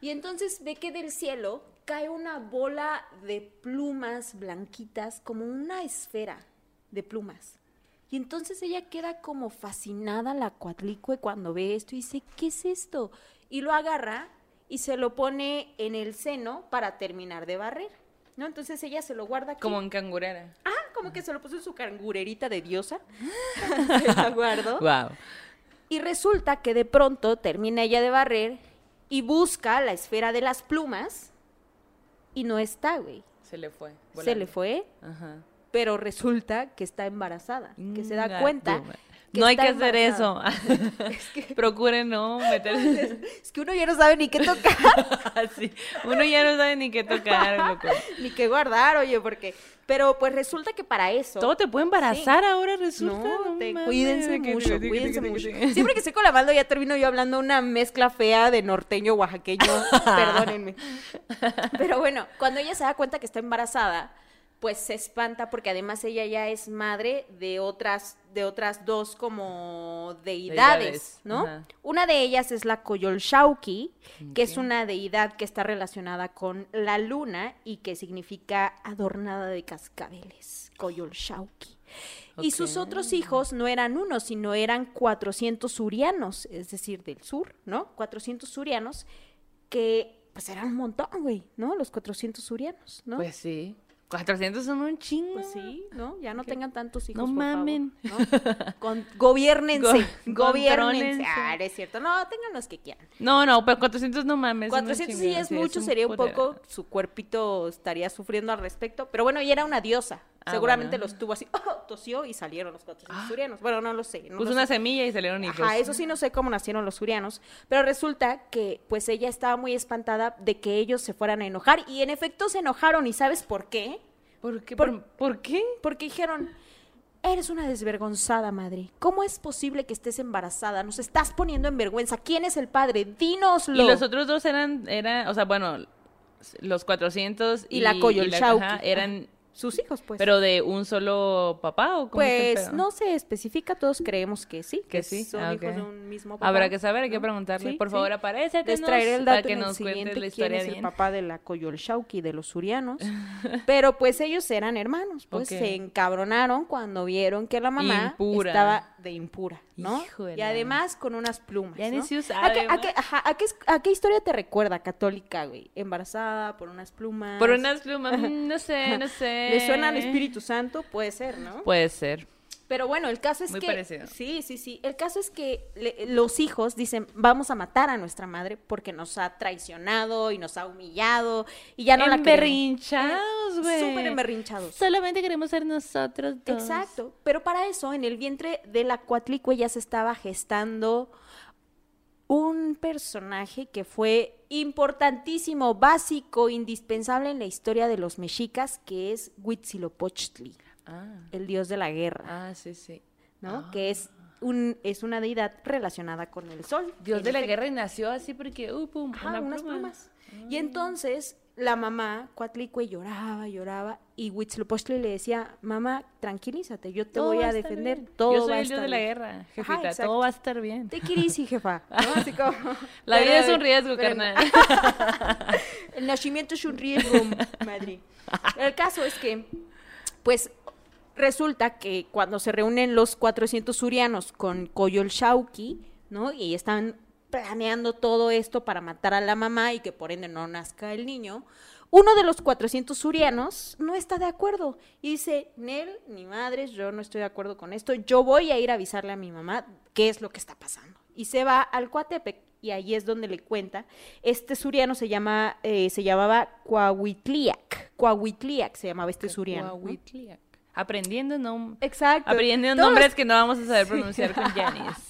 Y entonces ve que del cielo cae una bola de plumas blanquitas, como una esfera de plumas. Y entonces ella queda como fascinada la cuatlicue cuando ve esto y dice, ¿qué es esto? Y lo agarra y se lo pone en el seno para terminar de barrer. ¿No? Entonces ella se lo guarda aquí. Como en cangurera. Ah, como que se lo puso en su cangurerita de diosa. se la guardó. Wow. Y resulta que de pronto termina ella de barrer y busca la esfera de las plumas y no está, güey. Se le fue. Se le fue, Ajá. Pero resulta que está embarazada, que se da Inga cuenta. que no hay que hacer eso. embarazada. Procure no meterse. Es que uno ya no sabe ni qué tocar, así. Uno ya no sabe ni qué tocar, loco. ni qué guardar, oye, porque... Pero pues resulta que para eso... Todo te puede embarazar ahora, resulta. No, te- mames. cuídense Que- mucho, que- que- cuídense que- mucho. que- Siempre que estoy con la ya termino yo hablando una mezcla fea de norteño oaxaqueño, perdónenme. Pero bueno, cuando ella se da cuenta que está embarazada, pues se espanta porque además ella ya es madre de otras de otras dos como deidades, Deidades, ¿no? ajá. Una de ellas es la Coyolxauhqui, que es una deidad que está relacionada con la luna y que significa adornada de cascabeles, Coyolxauhqui. Y sus otros hijos no eran uno, sino eran 400 surianos, es decir, del sur, ¿no? 400 surianos que pues eran un montón, güey, ¿no? Los 400 surianos, ¿no? Pues sí. 400 son un chingo. Pues sí, ¿no? Ya no tengan tantos hijos, No por favor, mamen. ¿no? Con, gobiernense, Go- gobiernense. Ah, es cierto. No, tengan los que quieran. No, no, pero 400 no mames. son un 400 sí es mucho, un sería un poco, su cuerpito estaría sufriendo al respecto. Pero bueno, ella era una diosa. Ah, Seguramente bueno. los tuvo así, tosió y salieron los 400 surianos. Bueno, no lo sé. No Puso una sé. semilla y salieron hijos. Ajá, eso sí no sé cómo nacieron los surianos, pero resulta que pues ella estaba muy espantada de que ellos se fueran a enojar y en efecto se enojaron y ¿sabes por qué? ¿Por qué? Por- ¿Por, por qué? Porque dijeron, eres una desvergonzada madre, ¿cómo es posible que estés embarazada? Nos estás poniendo en vergüenza, ¿quién es el padre? Dínoslo. Y los otros dos eran, eran, o sea, bueno, los 400 Y la Coyolxauhqui. ajá, eran sus hijos, pues. ¿Pero de un solo papá o cómo el pues no se especifica, todos creemos que sí, Que sí, son ah, hijos de un mismo papá. Habrá que saber, hay que preguntarle. Sí, Por sí. favor, aparece Les traeré el dato que en el nos cuentes siguiente la quién historia es el papá de la Coyolxauhqui de los surianos. Pero pues ellos eran hermanos, pues se encabronaron cuando vieron que la mamá Impura. estaba de impura, ¿no? Híjole. Y además con unas plumas, ¿A qué, usaba, a, qué, ajá, ¿a qué es- a qué historia te recuerda católica, güey? Embarazada por unas plumas. Por unas plumas, mm, no sé, no sé. ¿Le suena al Espíritu Santo? Puede ser, ¿no? Puede ser. Pero bueno, el caso es Muy que parecido. sí, sí, sí. El caso es que le- los hijos dicen, "Vamos a matar a nuestra madre porque nos ha traicionado y nos ha humillado y ya no la queremos". Emberrinchados, güey. Súper emberrinchados. Solamente queremos ser nosotros dos. Exacto, pero para eso en el vientre de la Cuatlicue ya se estaba gestando un personaje que fue importantísimo, básico, indispensable en la historia de los mexicas, que es Huitzilopochtli, Ah, el dios de la guerra. ah, sí, sí. ¿no? Que es un es una deidad relacionada con el sol. Dios de la guerra y nació así porque, uh, pum, Ajá, una unas pluma. plumas. Y entonces la mamá, Cuatlicue, lloraba, lloraba, y Huitzilopochtli le decía, mamá, tranquilízate, yo te Todo voy a defender, bien. todo Yo soy a el dios de la bien". guerra, jefita, todo va a estar bien. Te easy, jefa. ¿no? Así como- La vida es un riesgo, pero- carnal. El nacimiento es un riesgo, madre. El caso es que, pues, resulta que cuando se reúnen los 400 surianos con Coyolxauhqui, ¿no? Y están planeando todo esto para matar a la mamá y que por ende no nazca el niño, uno de los 400 surianos no está de acuerdo y dice, Nel, ni madres, yo no estoy de acuerdo con esto, yo voy a ir a avisarle a mi mamá qué es lo que está pasando. Y se va al Coatepec y ahí es donde le cuenta. Este suriano se llama, eh, se llamaba Coahuitliac, Coahuitliac se llamaba este suriano. ¿no? Aprendiendo, no... Exacto. Aprendiendo Todos nombres los- que no vamos a saber pronunciar con Janice.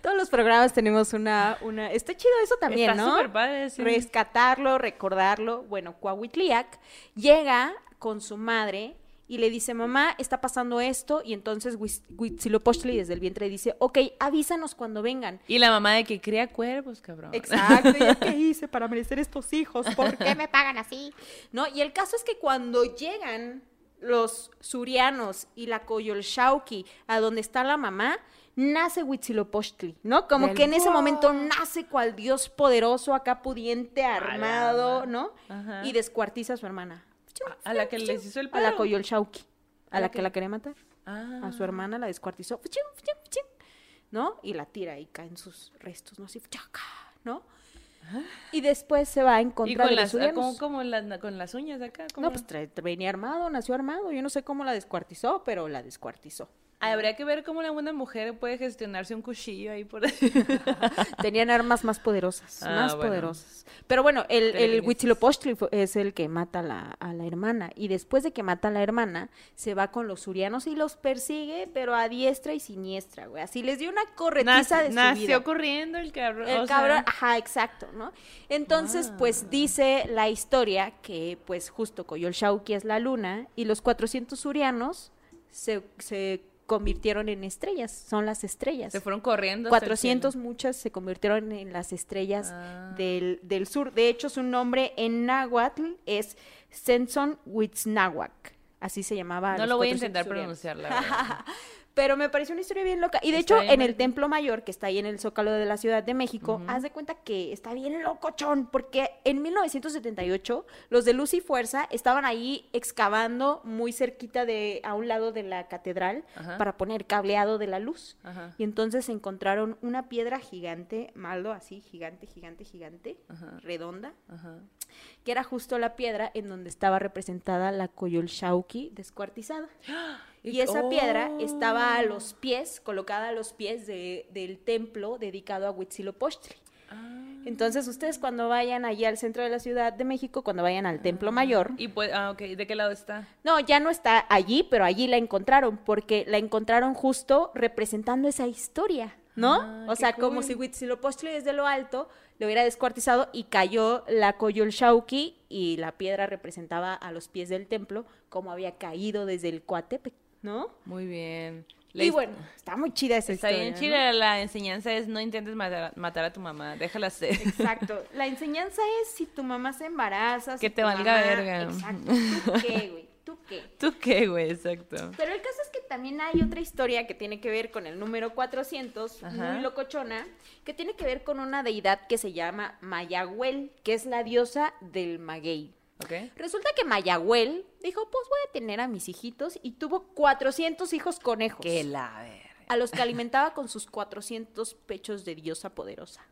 Todos los programas tenemos una, una, está chido eso también, Está ¿no? padre, sí. Rescatarlo, recordarlo. Bueno, Coahuitliac llega con su madre y le dice, mamá, está pasando esto, y entonces Huitz- Huitzilopochtli desde el vientre dice, ok, avísanos cuando vengan. Y la mamá de que cría cuervos, cabrón. Exacto, ¿y qué hice para merecer estos hijos? ¿Por qué me pagan así? ¿No? Y el caso es que cuando llegan los surianos y la Coyolxauhqui a donde está la mamá, nace Huitzilopochtli, ¿no? Como Del que en ese momento nace cual dios poderoso, acá pudiente, armado, ma- ¿no? Ajá. Y descuartiza a su hermana. A la que les hizo el A la paro. Coyolxauhqui, a ¿A la la que que- la quería matar. Ah. A su hermana la descuartizó. ¿no? Y la tira y caen sus restos, ¿no? Así, ¡chaca! ¿no? Y después se va en Y contra con de los las, como, como las, con las uñas de acá. No, pues venía armado, nació armado. Yo no sé cómo la descuartizó, pero la descuartizó. Habría que ver cómo una buena mujer puede gestionarse un cuchillo ahí por Tenían armas más poderosas, Ah, más bueno. poderosas. Pero bueno, el, el. Huitzilopochtli es el que mata a la, a la hermana. Y después de que mata a la hermana, se va con los surianos y los persigue, pero a diestra y siniestra, güey. Así les dio una corretiza Nac- de su nació vida. corriendo el cabrón. El sea, cabrón, ajá, exacto, ¿no? Entonces, pues dice la historia que, pues justo Coyolxauhqui es la luna y los 400 surianos se, se convirtieron en estrellas, son las estrellas. se fueron corriendo. hasta el 400 cielo. muchas se convirtieron en las estrellas Ah. del, del sur. De hecho, su nombre en náhuatl es Senson Huitznahuac. Así se llamaba. No lo voy a 400 intentar pronunciar, la verdad. Pero me pareció una historia bien loca. Y de Está hecho, en el. Templo Mayor, que está ahí en el Zócalo de la Ciudad de México, haz de cuenta que está bien locochón, porque en 1978 los de Luz y Fuerza estaban ahí excavando muy cerquita de, a un lado de la catedral, Ajá. para poner cableado de la luz. Ajá. Y entonces encontraron una piedra gigante, maldo así, gigante, gigante, gigante, Ajá. redonda, Ajá. Que era justo la piedra en donde estaba representada la Coyolxauhqui descuartizada. Y esa piedra estaba a Oh. los pies, colocada a los pies de- del templo dedicado a Huitzilopochtli. Ah. Entonces, ustedes cuando vayan allí al centro de la Ciudad de México, cuando vayan al Templo Mayor, Y pues, ah, ok, ¿de qué lado está? no, ya no está allí, pero allí la encontraron, porque la encontraron justo representando esa historia, ¿no? Ah, o sea, como si Huitzilopochtli desde lo alto le hubiera descuartizado y cayó la Coyolxauhqui y la piedra representaba a los pies del templo como había caído desde el Coatepec, ¿no? Muy bien. La Y bueno, está muy chida esa Está historia. bien ¿no? chida. La enseñanza es no intentes matar, matar a tu mamá, déjala ser. Exacto. La enseñanza es si tu mamá se embaraza. si Que te valga mamá- verga. Exacto. ¿Tú qué, güey? ¿Tú qué? ¿Tú qué, güey? Exacto. Pero el caso es que también hay otra historia que tiene que ver con el número 400, Ajá. muy locochona, que tiene que ver con una deidad que se llama Mayahuel, que es la diosa del maguey. ¿Ok? Resulta que Mayahuel dijo, pues voy a tener a mis hijitos y tuvo 400 hijos conejos. Que la ver. A los que alimentaba con sus 400 pechos de diosa poderosa.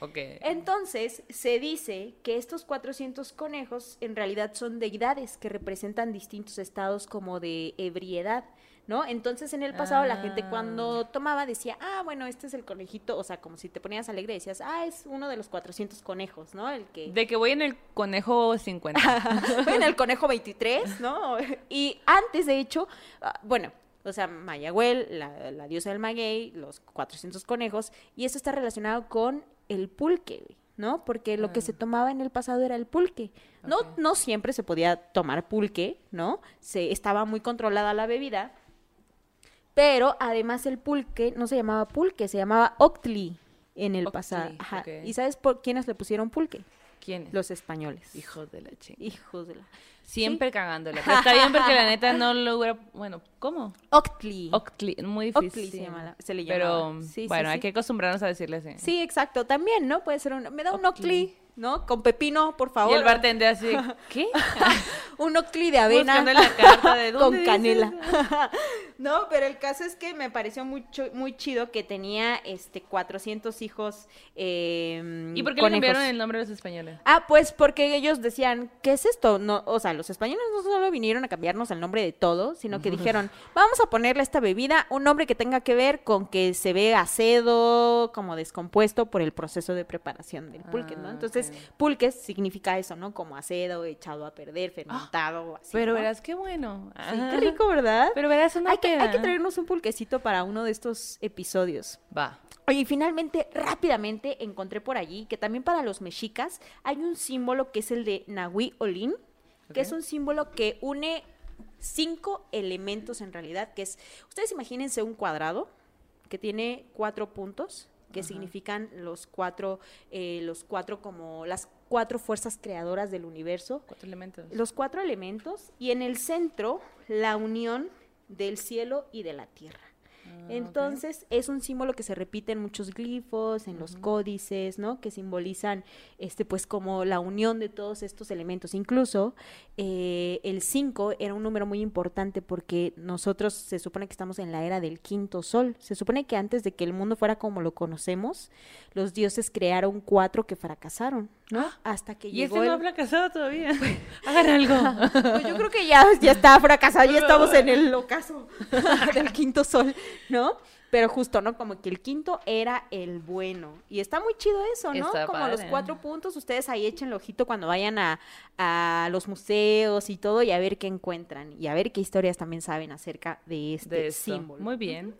Ok. Entonces, se dice que estos 400 conejos en realidad son deidades que representan distintos estados como de ebriedad, ¿no? Entonces, en el pasado la gente Ah. cuando tomaba decía, ah, bueno, este es el conejito, o sea, como si te ponías alegre decías, ah, es uno de los 400 conejos, ¿no? El que... De que voy en el conejo 50. bueno, el conejo 23, ¿no? Y antes, de hecho, ah, bueno, o sea, Mayahuel, la, la diosa del maguey, los 400 conejos, y eso está relacionado con el pulque, ¿no? Porque lo que se tomaba en el pasado era el pulque. No, no siempre se podía tomar pulque, ¿no? Se, estaba muy controlada la bebida, pero además el pulque no se llamaba pulque, se llamaba octli en el Octli, pasado. Ajá. ¿Y sabes por quiénes le pusieron pulque? ¿Quién? Los españoles. hijos de la chica. Hijos de la... Siempre cagándola. Pero está bien porque la neta no lo hubiera. Bueno, ¿cómo? Octli. Octli, muy difícil. Octli se, llama la- se le Pero. Sí, sí, bueno, hay sí. que acostumbrarnos a decirle así. Sí, exacto. También, ¿no? Puede ser un... Me da un Octli. ¿No? Con pepino, por Y favor. el bartender así, ¿qué? un octli de avena la carta de con canela. no, pero el caso es que me pareció mucho, muy chido que tenía este 400 hijos. eh, ¿Y por qué le cambiaron el nombre a los españoles? Ah, pues porque ellos decían, ¿qué es esto? No, o sea, los españoles no solo vinieron a cambiarnos el nombre de todo, sino que dijeron, vamos a ponerle a esta bebida un nombre que tenga que ver con que se ve acedo, como descompuesto por el proceso de preparación del pulque, ¿no? Ah, Entonces, ok. pulque significa eso, ¿no? Como acedo, echado a perder, fermentado, así. Pero ¿no? verás qué bueno. Sí, qué rico, ¿verdad? Pero verás una hay que, hay que traernos un pulquecito para uno de estos episodios. Va. Oye, y finalmente, rápidamente encontré por allí que también para los mexicas hay un símbolo que es el de Nahui Olin, que es un símbolo que une cinco elementos en realidad, que es, ustedes imagínense un cuadrado que tiene cuatro puntos, que significan los cuatro, eh, los cuatro como las cuatro fuerzas creadoras del universo, Cuatro elementos. los cuatro elementos, y en el centro la unión del cielo y de la tierra. Ah, Entonces, es un símbolo que se repite en muchos glifos, en los códices, ¿no? Que simbolizan, este, pues, como la unión de todos estos elementos. Incluso, eh, el 5 era un número muy importante porque nosotros se supone que estamos en la era del quinto sol. Se supone que antes de que el mundo fuera como lo conocemos, los dioses crearon cuatro que fracasaron, ¿no? Hasta que Ah, Y este llegó no ha fracasado todavía. Hagan algo. Pues yo creo que ya, ya está fracasado, ya estamos en el ocaso del quinto sol, ¿no? Pero justo, ¿no? Como que el quinto era el bueno. Y está muy chido eso, ¿no? Está Como los cuatro puntos, ustedes ahí echen el ojito cuando vayan a, a los museos y todo y a ver qué encuentran. Y a ver qué historias también saben acerca de este de símbolo. Muy bien.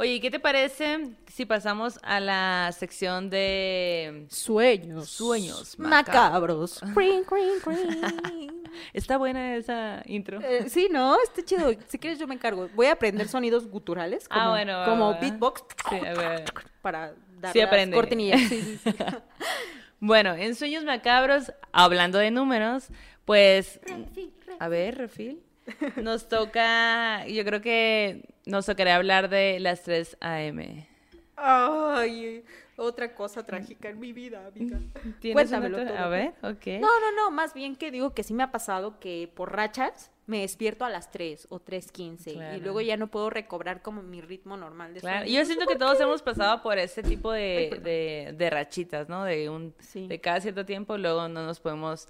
Oye, ¿y ¿qué te parece si pasamos a la sección de Sueños. Sueños macabros. Crin, crin, crin. Está buena esa intro. Eh, sí, ¿no? Está chido. Si quieres yo me encargo. Voy a aprender sonidos guturales. Como, Ah, bueno, Como beatbox. Sí, a ver. Para dar Sí, las cortinillas. Sí, sí, sí. Bueno, en Sueños Macabros, hablando de números, pues A ver, refil. Nos toca, yo creo que nos tocaría hablar de las 3 AM. Ay, otra cosa trágica en mi vida, amiga. ¿Tienes Cuéntamelo todo. A ver, ok. No, no, no, más bien que digo que sí me ha pasado que por rachas me despierto a las 3 o 3.15 Claro. y luego ya no puedo recobrar como mi ritmo normal de Claro, sueño. yo siento que todos hemos pasado por ese tipo de, de, de rachitas, ¿no? De un Sí. de cada cierto tiempo, luego no nos podemos,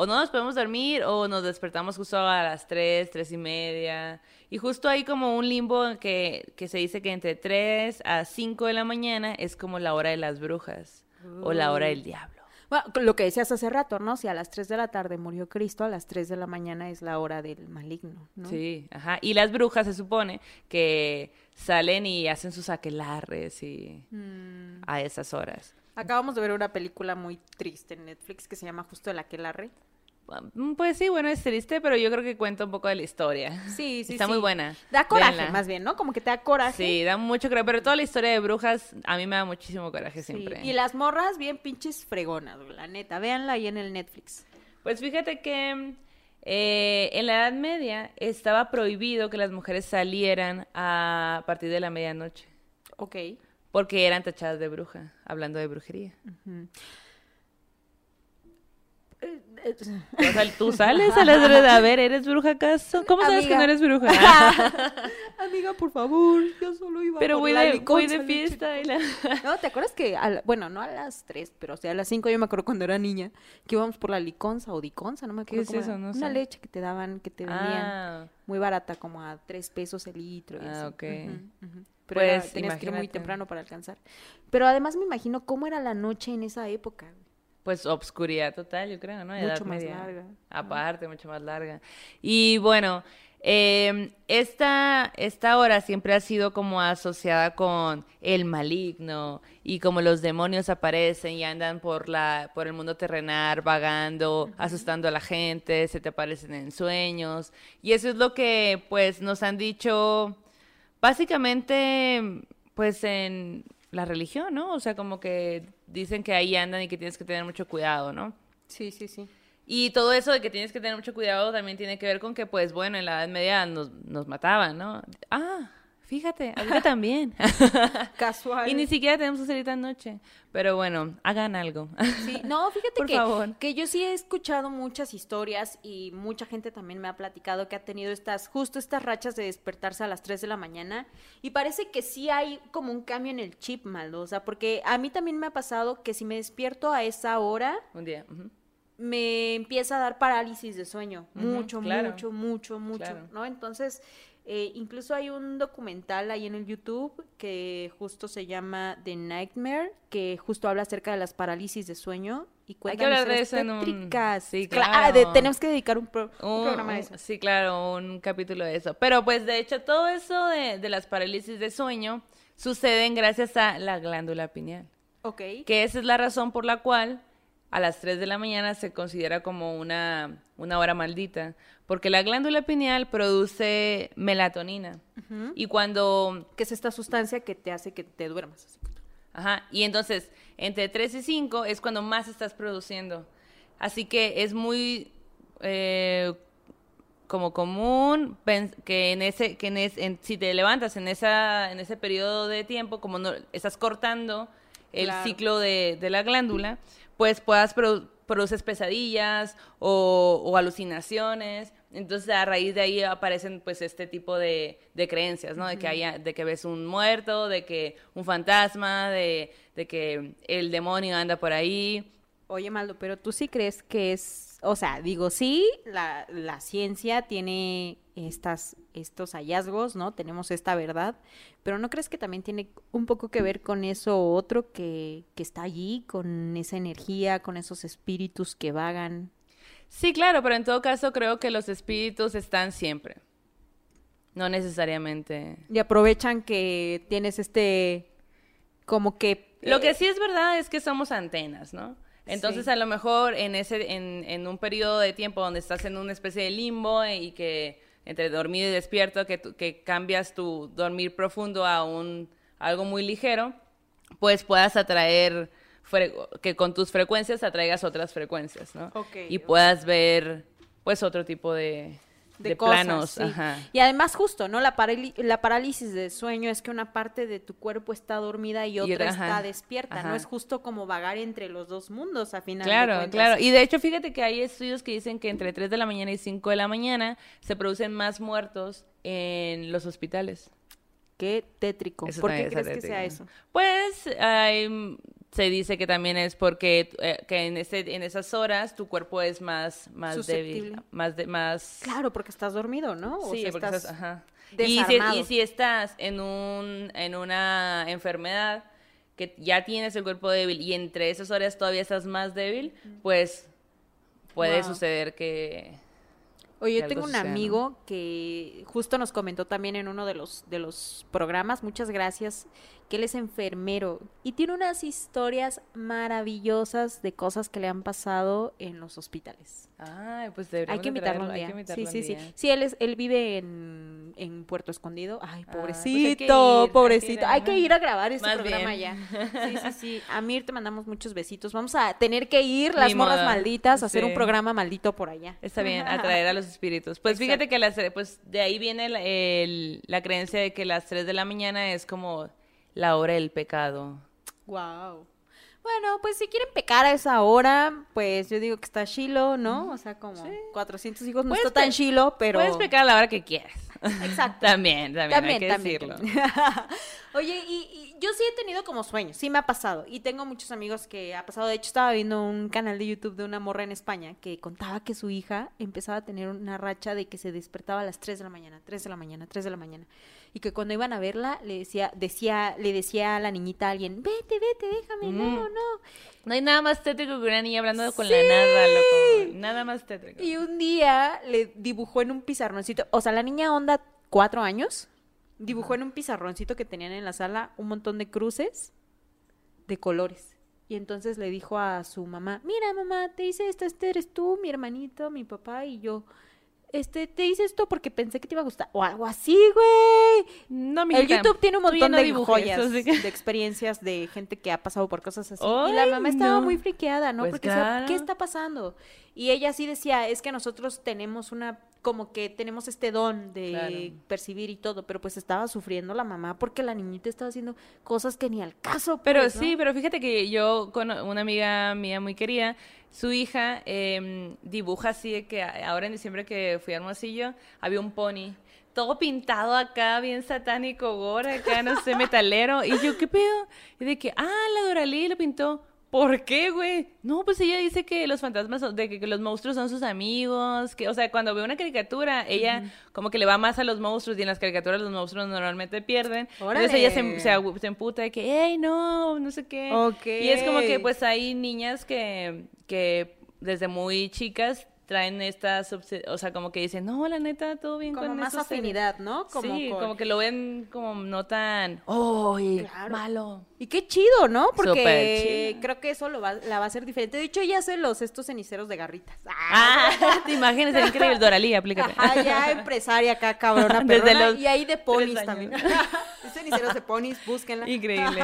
o no nos podemos dormir, o nos despertamos justo a las 3, 3 y media. Y justo hay como un limbo que, que se dice que entre 3 a 5 de la mañana es como la hora de las brujas, o la hora del diablo. Bueno, lo que decías hace rato, ¿no? Si a las 3 de la tarde murió Cristo, a las 3 de la mañana es la hora del maligno, ¿no? Sí, ajá. Y las brujas se supone que salen y hacen sus aquelarres y Mm. a esas horas. Acabamos de ver una película muy triste en Netflix que se llama justo El Aquelarre. Mm, Pues sí, bueno, es triste, pero yo creo que cuenta un poco de la historia. Sí, sí, Está sí. muy buena. Da coraje, Véanla. más bien, ¿no? Como que te da coraje. Sí, da mucho coraje, pero toda la historia de brujas a mí me da muchísimo coraje Sí, siempre. Y las morras bien pinches fregonas, la neta. Véanla ahí en el Netflix. Pues fíjate que Eh, en la Edad Media estaba prohibido que las mujeres salieran a partir de la medianoche, Ok. porque eran tachadas de bruja, hablando de brujería. O sea, tú sales a las tres, a ver, ¿eres bruja acaso? ¿Cómo sabes que no eres bruja? Amiga, por favor, yo solo iba Pero por voy la de, voy de fiesta. y la- No, ¿te acuerdas que, a la- bueno, no a las 3, pero o sea, a las 5 yo me acuerdo cuando era niña, que íbamos por la liconza o diconza, no me ¿Qué acuerdo es cómo eso? era. No Una sé. leche que te daban, que te vendían Ah, muy barata, como a 3 pesos el litro y Ah, ok. Pero era- Pues, tenías que ir muy temprano para alcanzar. Pero además me imagino cómo era la noche en esa época. Pues obscuridad total, yo creo, ¿no? Edad Mucho más media. larga. Aparte, mucho más larga. Y bueno, eh, esta, esta hora siempre ha sido como asociada con el maligno y como los demonios aparecen y andan por la por el mundo terrenal vagando, asustando a la gente, se te aparecen en sueños y eso es lo que pues nos han dicho básicamente pues en la religión, ¿no? O sea, como que dicen que ahí andan y que tienes que tener mucho cuidado, ¿no? Sí, sí, sí. Y todo eso de que tienes que tener mucho cuidado también tiene que ver con que, pues bueno, en la Edad Media nos, nos mataban, ¿no? Ah, fíjate, ahorita también. Casual. y ni siquiera tenemos que salir tan noche. Pero bueno, hagan algo. Sí, no, fíjate Por que, favor. que yo sí he escuchado muchas historias y mucha gente también me ha platicado que ha tenido estas, justo estas rachas de despertarse a las 3 de la mañana y parece que sí hay como un cambio en el chip, Maldo, o sea, porque a mí también me ha pasado que si me despierto a esa hora, Un día. me empieza a dar parálisis de sueño, mucho, claro. mucho, mucho, mucho, Claro. ¿no? Entonces, eh, incluso hay un documental ahí en el YouTube que justo se llama The Nightmare, que justo habla acerca de las parálisis de sueño y cuenta que hablar de eso en un- sí, Cla- ah, claro. de- tenemos que dedicar un, pro- un Un- programa a eso. Sí, claro, un capítulo de eso. Pero pues de hecho todo eso de, de las parálisis de sueño suceden gracias a la glándula pineal. Ok. Que esa es la razón por la cual a las 3 de la mañana se considera como una, una hora maldita. Porque la glándula pineal produce melatonina. Y cuando Que es esta sustancia que te hace que te duermas. así. Ajá, y entonces entre 3 y 5 es cuando más estás produciendo. Así que es muy eh, como común que en ese, que en es- en- si te levantas en esa, en ese periodo de tiempo, como no estás cortando el Claro. ciclo de, de la glándula, pues puedas produ- produces pesadillas o, o alucinaciones. Entonces a raíz de ahí aparecen pues este tipo de, de creencias, ¿no? De que haya, de que ves un muerto, de que un fantasma, de, de que el demonio anda por ahí. Oye, Maldo, pero tú sí crees que es, o sea, digo, sí, la, la ciencia tiene estas, estos hallazgos, ¿no? Tenemos esta verdad, pero ¿no crees que también tiene un poco que ver con eso otro que, que está allí, con esa energía, con esos espíritus que vagan? Sí, claro, pero en todo caso creo que los espíritus están siempre. No necesariamente. Y aprovechan que tienes este, como que... Lo que eh, sí es verdad es que somos antenas, ¿no? Entonces Sí. a lo mejor en ese, en, en un periodo de tiempo donde estás en una especie de limbo y que entre dormido y despierto, que, que cambias tu dormir profundo a un algo muy ligero, pues puedas atraer que con tus frecuencias atraigas otras frecuencias, ¿no? Y puedas ver pues otro tipo de, de, de cosas, planos, sí. ajá. Y además justo, ¿no? La, la parálisis de sueño es que una parte de tu cuerpo está dormida y otra está ajá, despierta, ajá. ¿no? Es justo como vagar entre los dos mundos a final de Claro, cuentas. claro. Y de hecho, fíjate que hay estudios que dicen que entre 3 de la mañana y 5 de la mañana se producen más muertos en los hospitales. Qué tétrico. Eso ¿Por qué crees es que sea eso? Pues hay- se dice que también es porque eh, que en ese en esas horas tu cuerpo es más más débil, más de más Claro, porque estás dormido, ¿no? O Sí, porque estás estás, ajá. Y si, desarmado. y si estás en un en una enfermedad que ya tienes el cuerpo débil y entre esas horas todavía estás más débil, pues puede Wow. suceder que Oye, yo tengo un suceda, ¿no? amigo que justo nos comentó también en uno de los, de los programas, muchas gracias, que él es enfermero y tiene unas historias maravillosas de cosas que le han pasado en los hospitales. Ay, pues Hay que invitarlo un día. Sí, sí, sí. Sí, él, es, él vive en, en Puerto Escondido. Ay, Ah, pues pobrecito, ir, que pobrecito. Hay que ir a grabar este Más programa bien. ya. Sí, sí, sí. Amir, te mandamos muchos besitos. Vamos a tener que ir, las Ni morras modo. malditas, a hacer un programa maldito por allá. Está bien, atraer a los espíritus. Pues fíjate que las, pues de ahí viene el- la creencia de que las 3 de la mañana es como la hora del pecado. Wow. Bueno, pues si quieren pecar a esa hora, pues yo digo que está chilo, ¿no? O sea, como 400 hijos no Puedes está tan chilo, pero... Puedes pecar a la hora que quieras. Exacto. también, también, hay que también, decirlo. también. Oye, y, y yo sí he tenido como sueños, sí me ha pasado. Y tengo muchos amigos que ha pasado. De hecho, estaba viendo un canal de YouTube de una morra en España que contaba que su hija empezaba a tener una racha de que se despertaba a las 3 de la mañana, 3 de la mañana, 3 de la mañana. Y que cuando iban a verla, le decía, decía, le decía a la niñita a alguien, vete, vete, déjame, no, Mm. no. No hay nada más tétrico que una niña hablando con la nada, loco. Nada más tétrico. Y un día le dibujó en un pizarroncito, o sea, la niña onda cuatro años, dibujó en un pizarroncito que tenían en la sala un montón de cruces de colores. Y entonces le dijo a su mamá, mira mamá, te hice esto, este eres tú, mi hermanito, mi papá y yo. Este, te hice esto porque pensé que te iba a gustar. O algo así, güey. No, El mijita, YouTube tiene un montón no de dibujes, joyas, así que- de experiencias de gente que ha pasado por cosas así. y la mamá estaba muy friqueada, ¿no? Pues Porque decía. ¿qué está pasando? Y ella sí decía, es que nosotros tenemos una, como que tenemos este don de Claro. percibir y todo, pero pues estaba sufriendo la mamá porque la niñita estaba haciendo cosas que ni al caso. Pero pues, ¿no? sí, pero fíjate que yo con una amiga mía muy querida, su hija em, dibuja así de que ahora en diciembre que fui a Hermosillo, había un pony. Todo pintado acá, bien satánico, gore, acá, no sé, metalero. Y yo, ¿qué pedo? Y de que, ah, la Doralí lo pintó. ¿Por qué, güey? No, pues ella dice que los fantasmas, son- de que, que los monstruos son sus amigos, que, o sea, cuando ve una caricatura, ella como que le va más a los monstruos y en las caricaturas los monstruos normalmente pierden. Entonces ella se, se, emputa de que, hey, no, no sé qué. Ok. Y es como que pues hay niñas que, que desde muy chicas traen estas, o sea, como que dicen, no, la neta, todo bien Como con más esos seres". afinidad, ¿no? Como sí, con- como que lo ven como no tan, oh, Claro. malo. Y qué chido, ¿no? Porque creo que eso lo va, la va a hacer diferente. De hecho, ella hace los estos ceniceros de garritas. Ah, te imaginas, sería increíble, Doralí, aplícate. Ajá, ya empresaria acá, cabrona, Desde perrona, los y ahí de ponis también. Ceniceros de ponis, búsquenla. Increíble.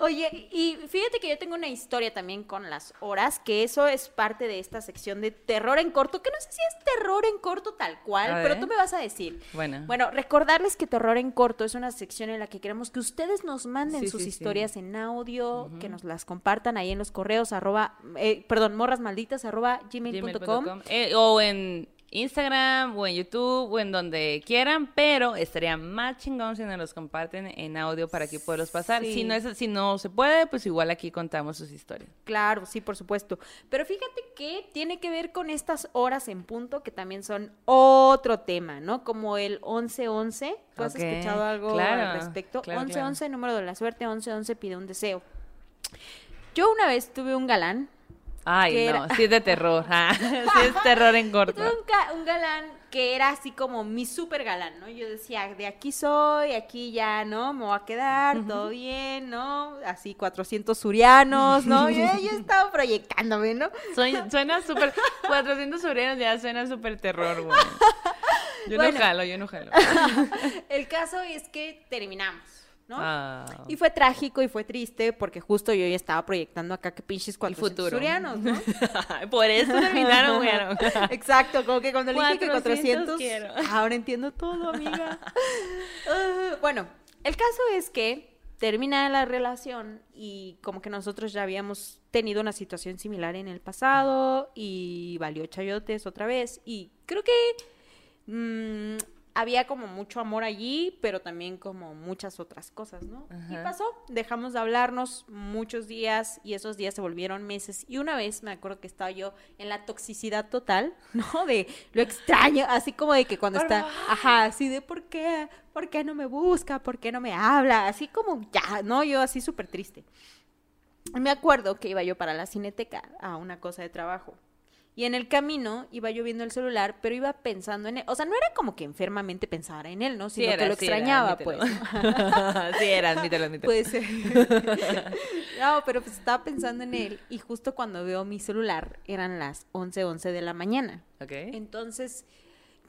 Oye, y fíjate que yo tengo una historia también con las horas, que eso es parte de esta sección de terror en corto, que no sé si es terror en corto tal cual, pero tú me vas a decir. Bueno. Bueno, recordarles que Terror en Corto es una sección en la que queremos que ustedes nos manden Sí, sus sí, sí. historias en audio, que nos las compartan ahí en los correos, arroba, eh, perdón, morrasmalditas, arroba gmail.com. gmail.com, eh, o en Instagram o en YouTube o en donde quieran, pero estaría más chingón si nos los comparten en audio para que poderlos pasar. Sí. Si no es, si no se puede, pues igual aquí contamos sus historias. Claro, sí, por supuesto. Pero fíjate que tiene que ver con estas horas en punto que también son otro tema, ¿no? Como el 1111. ¿Tú has escuchado algo claro, al respecto? claro, 1111, número de la suerte, 1111 pide un deseo. Yo una vez tuve un galán. Ay, ¿Qué no, era? sí es de terror. ah, sí es terror en corto. Un, ga- un galán que era así como mi super galán, ¿no? Yo decía, de aquí soy, aquí ya, ¿no? Me voy a quedar, todo bien, ¿no? Así 400 surianos, ¿no? Yo, yo estaba proyectándome, ¿no? Suena, suena súper. 400 sobrenos ya suena súper terror, güey. Yo Bueno. no jalo, yo no jalo. El caso es que terminamos, ¿no? Ah. Y fue trágico y fue triste porque justo yo ya estaba proyectando acá que pinches 400 futuro. surianos, ¿no? Por eso terminaron, güey. Exacto, como que cuando le dije que 400 400, quiero. ahora entiendo todo, amiga. Ah, bueno, el caso es que termina la relación y como que nosotros ya habíamos tenido una situación similar en el pasado y valió chayotes otra vez y creo que mm, había como mucho amor allí, pero también como muchas otras cosas, ¿no? Y Ajá. pasó, dejamos de hablarnos muchos días y esos días se volvieron meses y una vez me acuerdo que estaba yo en la toxicidad total, ¿no? De lo extraño, así como de que cuando está, ajá, así de ¿por qué? ¿Por qué no me busca? ¿Por qué no me habla? Así como ya, ¿no? Yo así súper triste. Me acuerdo que iba yo para la cineteca a una cosa de trabajo. Y en el camino iba yo viendo el celular, pero iba pensando en él. O sea, no era como que enfermamente pensara en él, ¿no? Sí Sino era, que lo sí extrañaba, pues. sí era, admítelo, admítelo. Puede ser. no, pero pues estaba pensando en él y justo cuando veo mi celular eran las 11:11 de la mañana. ok. Entonces,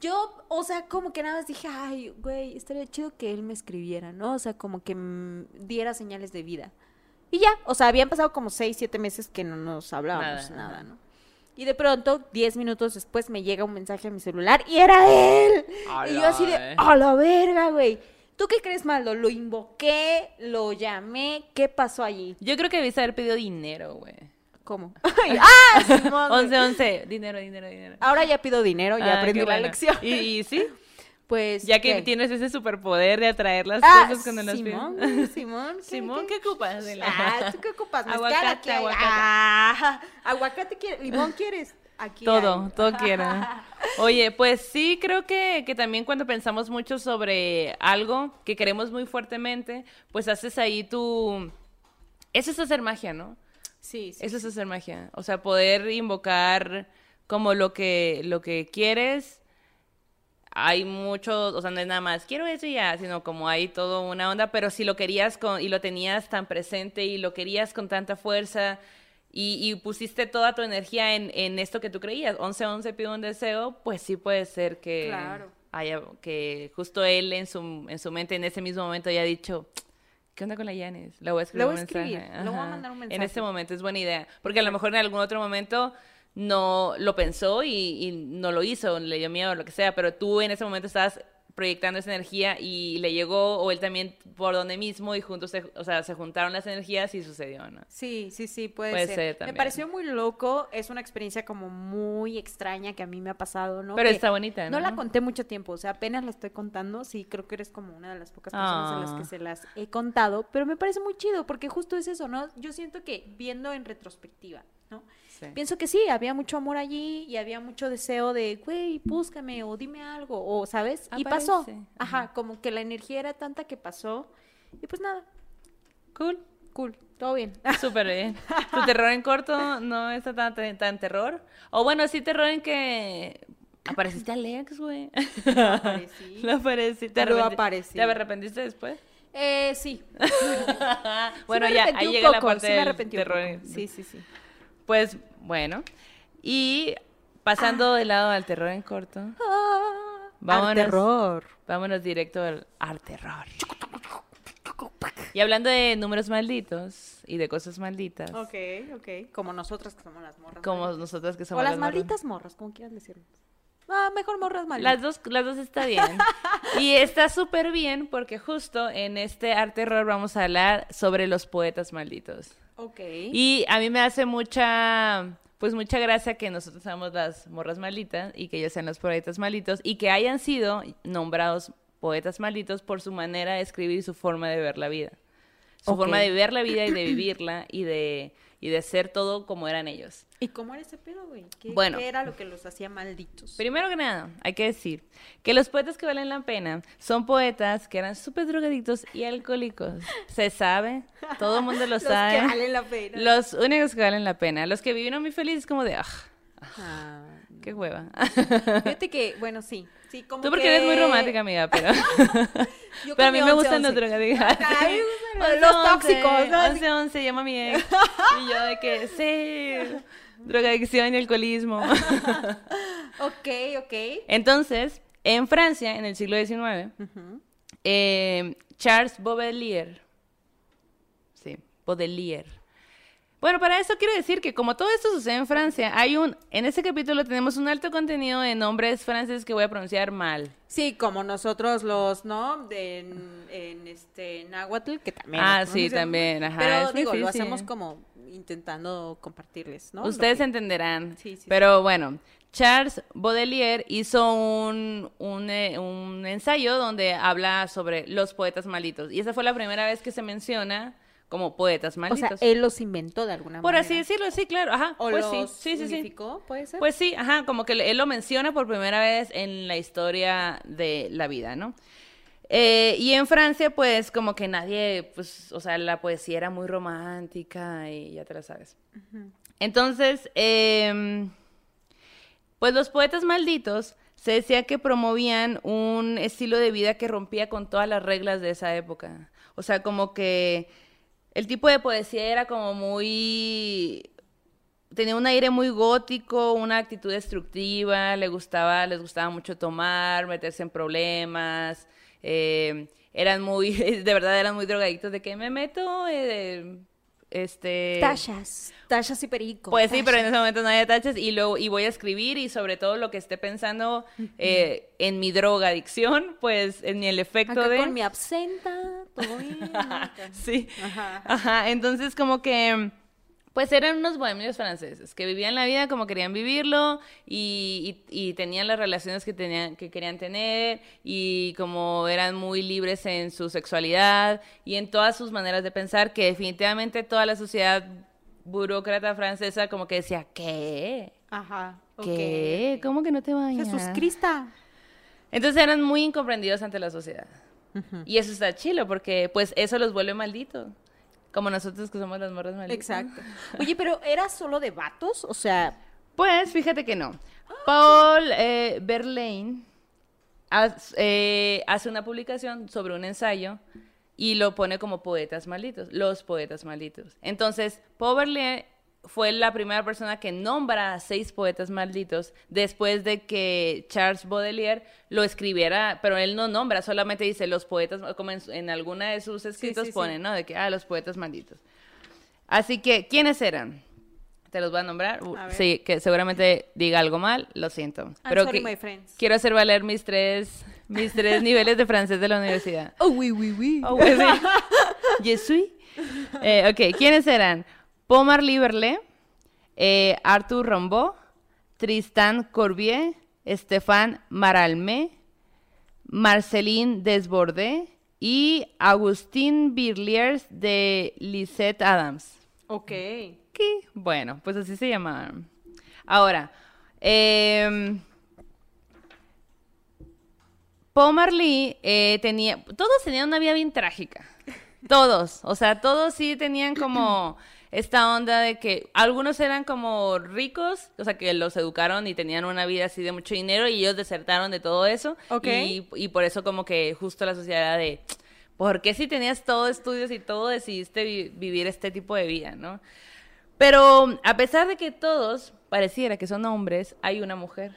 Yo, o sea, como que nada más dije, ay, güey, estaría chido que él me escribiera, ¿no? O sea, como que mm, diera señales de vida. Y ya, o sea, habían pasado como seis, siete meses que no nos hablábamos Nada, nada. ¿no? Y de pronto, diez minutos después, me llega un mensaje a mi celular y era él. y yo así de, eh. a la verga, güey. ¿Tú qué crees, Maldo? Lo invoqué, lo llamé, ¿qué pasó allí? Yo creo que debiste haber pedido dinero, güey. ¿Cómo? ¡Ah! Simón, güey. 11, 11. Dinero, dinero, dinero. Ahora ya pido dinero, ya Ah, aprendí la bueno. lección. Y, y sí, Pues. ya que ¿qué? tienes ese superpoder de atraer las Ah, cosas cuando las Simón, Simón. ¿qué- Simón, qué? ¿qué ocupas? de la- Ah, ¿tú qué ocupas? Aguacate, aguacate. Ah, aguacate quieres, limón quieres. Aquí Todo, hay. todo quiera. Oye, pues sí, creo que, que también cuando pensamos mucho sobre algo que queremos muy fuertemente, pues haces ahí tu... Eso es hacer magia, ¿no? Sí, sí. Eso es hacer magia. O sea, poder invocar como lo que, lo que quieres. Hay mucho, o sea, no es nada más, quiero eso y ya, sino como hay todo una onda, pero si lo querías con, y lo tenías tan presente y lo querías con tanta fuerza y, y pusiste toda tu energía en, en esto que tú creías, 11-11 pido un deseo, pues sí puede ser que Claro. haya, que justo él en su, en su mente en ese mismo momento haya dicho, ¿Qué onda con la Yanis? Le voy a escribir voy un a escribir, mensaje. le voy a mandar un En mensaje. este momento es buena idea. Porque a lo mejor en algún otro momento no lo pensó y, y no lo hizo, le dio miedo o lo que sea, pero tú en ese momento estabas proyectando esa energía y le llegó, o él también por donde mismo, y juntos, se, o sea, se juntaron las energías y sucedió, ¿no? Sí, sí, sí, puede, Puede ser. ser Me también. pareció muy loco, es una experiencia como muy extraña que a mí me ha pasado, ¿no? Pero Que está bonita, ¿no? No la conté mucho tiempo, o sea, apenas la estoy contando, sí, creo que eres como una de las pocas personas a las Ah. que se las he contado, pero me parece muy chido porque justo es eso, ¿no? Yo siento que viendo en retrospectiva, ¿no? Sí. Pienso que sí, había mucho amor allí y había mucho deseo de, güey, búscame o dime algo, o, ¿sabes? Y pasó. Ajá, Ajá. como que la energía era tanta que pasó y pues nada, Cool. cool, todo bien. Súper bien. ¿Tu terror en corto no está tan, tan, tan terror? O bueno, sí terror en que apareciste Alex, güey. aparecí. No aparecí. ¿Te, aparecí. ¿Te arrepentiste después? Eh, sí. bueno, Sí ya, ahí llega la parte sí del terror. Sí, sí, sí. Pues, bueno. Y pasando de lado al terror en corto, Ah, Vámonos. terror. vámonos directo al, al terror. Y hablando de números malditos y de cosas malditas, Ok, ok. Como nosotras que somos las morras. como malditas. nosotras que somos O las morras. malditas morras, como quieras decirlo. Ah, mejor morras malditas. Las dos, las dos está bien. Y está súper bien porque justo en este arte terror vamos a hablar sobre los poetas malditos. Ok. Y a mí me hace mucha, pues mucha gracia que nosotros seamos las morras malditas y que ellos sean los poetas malditos y que hayan sido nombrados poetas malditos por su manera de escribir y su forma de ver la vida. Su forma de ver la vida y de vivirla y de, y de ser todo como eran ellos. ¿Y cómo era ese pedo, güey? ¿Qué, Bueno. qué era lo que los hacía malditos? Primero que nada, hay que decir que los poetas que valen la pena son poetas que eran súper drogadictos y alcohólicos. Se sabe, todo el mundo lo Los sabe. que valen la pena. Los únicos que valen la pena. Los que vivieron muy felices como de, ah, Ah, qué hueva. Fíjate que, bueno, sí. Sí como Tú porque que- eres muy romántica, amiga, pero, Yo pero a mí me 11, gustan los 11. drogadictos. A mí me gustan los tóxicos, ¿no? 11, 11, llama a mi ex. Y yo de que, sí, drogadicción y alcoholismo. Ok, ok. Entonces, en Francia, en el siglo XIX, Ujú. eh, Charles Baudelaire, sí, Baudelaire. Bueno, para eso quiero decir que como todo esto sucede en Francia, hay un, en este capítulo tenemos un alto contenido de nombres franceses que voy a pronunciar mal. Sí, como nosotros los, ¿no? De, en, en este náhuatl, que también. Ah, sí, también, ajá, Pero es digo, lo difícil. hacemos como intentando compartirles, ¿no? Lo Ustedes que- entenderán. Sí, sí, Pero bueno, Charles Baudelaire hizo un, un, eh, un ensayo donde habla sobre los poetas malditos. Y esa fue la primera vez que se menciona como poetas O malditos. sea, él los inventó de alguna Por manera. así decirlo, sí, claro. Ajá, O pues los sí, sí, sí, sí. unificó, ¿puede ser? Pues sí, ajá, como que él lo menciona por primera vez en la historia de la vida, ¿no? Eh, y en Francia, pues, como que nadie, pues, o sea, la poesía era muy romántica y ya te la sabes. Entonces, em, pues los poetas malditos se decía que promovían un estilo de vida que rompía con todas las reglas de esa época. O sea, como que el tipo de poesía era como muy tenía un aire muy gótico, una actitud destructiva, le gustaba, les gustaba mucho tomar, meterse en problemas, eh, eran muy, de verdad eran muy drogadictos de que me meto, eh, este... Tachas, tachas y perico. Pues sí, pero en ese momento no había tachas y luego y voy a escribir y sobre todo lo que esté pensando eh, en mi drogadicción, pues en el efecto Acá de... con mi absenta, todo bien. Sí. Ajá. Ajá, entonces como que pues eran unos bohemios franceses que vivían la vida como querían vivirlo y, y- y tenían las relaciones que tenían que querían tener y como eran muy libres en su sexualidad y en todas sus maneras de pensar que definitivamente toda la sociedad burócrata francesa como que decía ¿qué? Ajá. ¿Qué? ¿Cómo que no te bañas? Jesús Cristo. Entonces eran muy incomprendidos ante la sociedad. Y eso está chilo porque pues eso los vuelve malditos. Como nosotros que somos las morras malditas. Exacto. Oye, pero ¿era solo de vatos? O sea, Pues fíjate que no. Paul eh, Verlaine eh, hace una publicación sobre un ensayo y lo pone como poetas malditos, los poetas malditos. Entonces, Paul Verlaine fue la primera persona que nombra a seis poetas malditos después de que Charles Baudelaire lo escribiera, pero él no nombra, solamente dice los poetas, como en, en alguna de sus escritos sí, sí. pone, ¿no? De que, ah, los poetas malditos. Así que, ¿quiénes eran? Te los voy a nombrar. A sí, que seguramente diga algo mal, lo siento. Pero sorry, que- my friends. quiero hacer valer mis tres, mis tres niveles de francés de la universidad. oh, oui, oui, oui. Oh, suis. Eh, ok, ¿quiénes eran? Pomar Liberle, eh, Arthur Rimbaud, Tristan Corbier, Stéphane Maralmé, Marceline Desbordes y Agustín Birliers de Lisette Adams. Ok. ¿Qué? Bueno, pues así se llamaban. Ahora, eh, Marley eh, tenía, todos tenían una vida bien trágica. Todos, o sea, todos sí tenían como esta onda de que algunos eran como ricos, o sea, que los educaron y tenían una vida así de mucho dinero y ellos desertaron de todo eso. Ok. Y, y por eso como que justo la sociedad era de, ¿por qué si tenías todo estudios y todo decidiste vi- vivir este tipo de vida, no? Pero a pesar de que todos pareciera que son hombres, hay una mujer.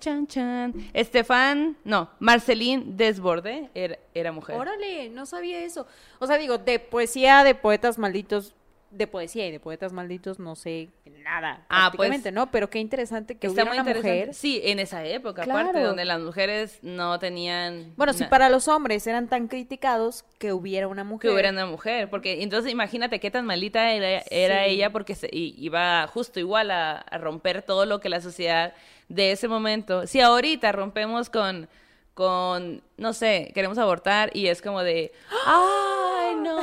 Chan, chan. Estefan, no, Marceline Desborde era, era mujer. Órale, no sabía eso. O sea, digo, de poesía, de poetas malditos, de poesía y de poetas malditos no sé nada. Ah, pues, prácticamente, ¿no? Pero qué interesante que Está hubiera muy una interesante. mujer. Sí, en esa época, aparte, Claro. donde las mujeres no tenían... Bueno, si para los hombres eran tan criticados que hubiera una mujer. que hubiera una mujer, porque entonces imagínate qué tan malita era, ella porque se, iba justo igual a, a romper todo lo que la sociedad de ese momento, si ahorita rompemos con, con, no sé, queremos abortar y es como de, ay, no,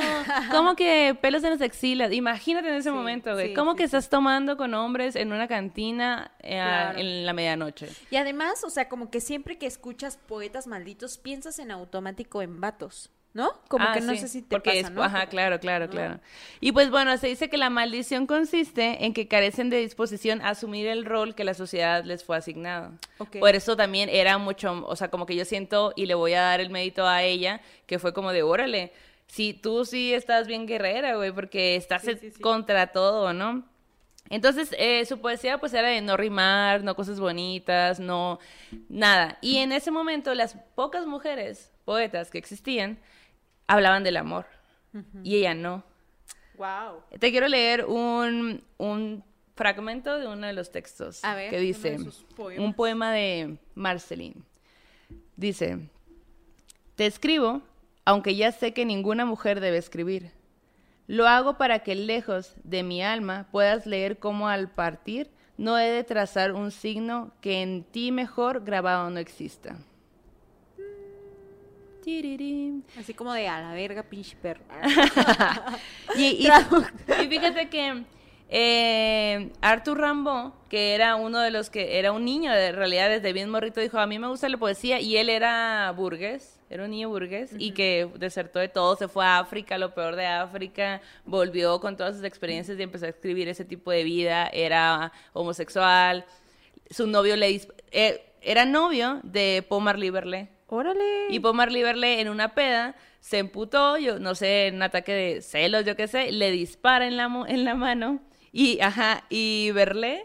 ¿cómo que pelos en las axilas? Imagínate en ese Sí, momento, güey, sí, ¿cómo sí, que estás tomando con hombres en una cantina eh, Claro. en la medianoche? Y además, o sea, como que siempre que escuchas poetas malditos, piensas en automático en vatos, ¿no? Como Ah, que no sí, sé si te porque pasa, es- ¿no? Ajá, claro, claro, claro. Y pues bueno, se dice que la maldición consiste en que carecen de disposición a asumir el rol que la sociedad les fue asignado. Ok. Por eso también era mucho, o sea, como que yo siento y le voy a dar el mérito a ella, que fue como de, órale, si tú sí estás bien guerrera, güey, porque estás sí. contra todo, ¿no? Entonces, eh, su poesía pues era de no rimar, no cosas bonitas, no nada. Y en ese momento las pocas mujeres poetas que existían hablaban del amor y ella no. Wow. Te quiero leer un, un fragmento de uno de los textos A ver, que dice, un poema de Marceline. Dice, te escribo, aunque ya sé que ninguna mujer debe escribir. Lo hago para que lejos de mi alma puedas leer cómo al partir no he de trazar un signo que en ti mejor grabado no exista. Así como de a la verga, pinche perro. Y, y- y fíjate que eh, Arthur Rimbaud, que era uno de los que era un niño de realidad desde bien morrito, dijo, a mí me gusta la poesía y él era burgués, era un niño burgués y que desertó de todo, se fue a África, lo peor de África, volvió con todas sus experiencias y empezó a escribir ese tipo de vida, era homosexual, su novio le... eh, era novio de Paul Marley Verlet. Órale. Y Paul Marley en una peda se emputó, yo no sé, en un ataque de celos, yo qué sé, le dispara en la, en la mano Y, ajá, y Berlé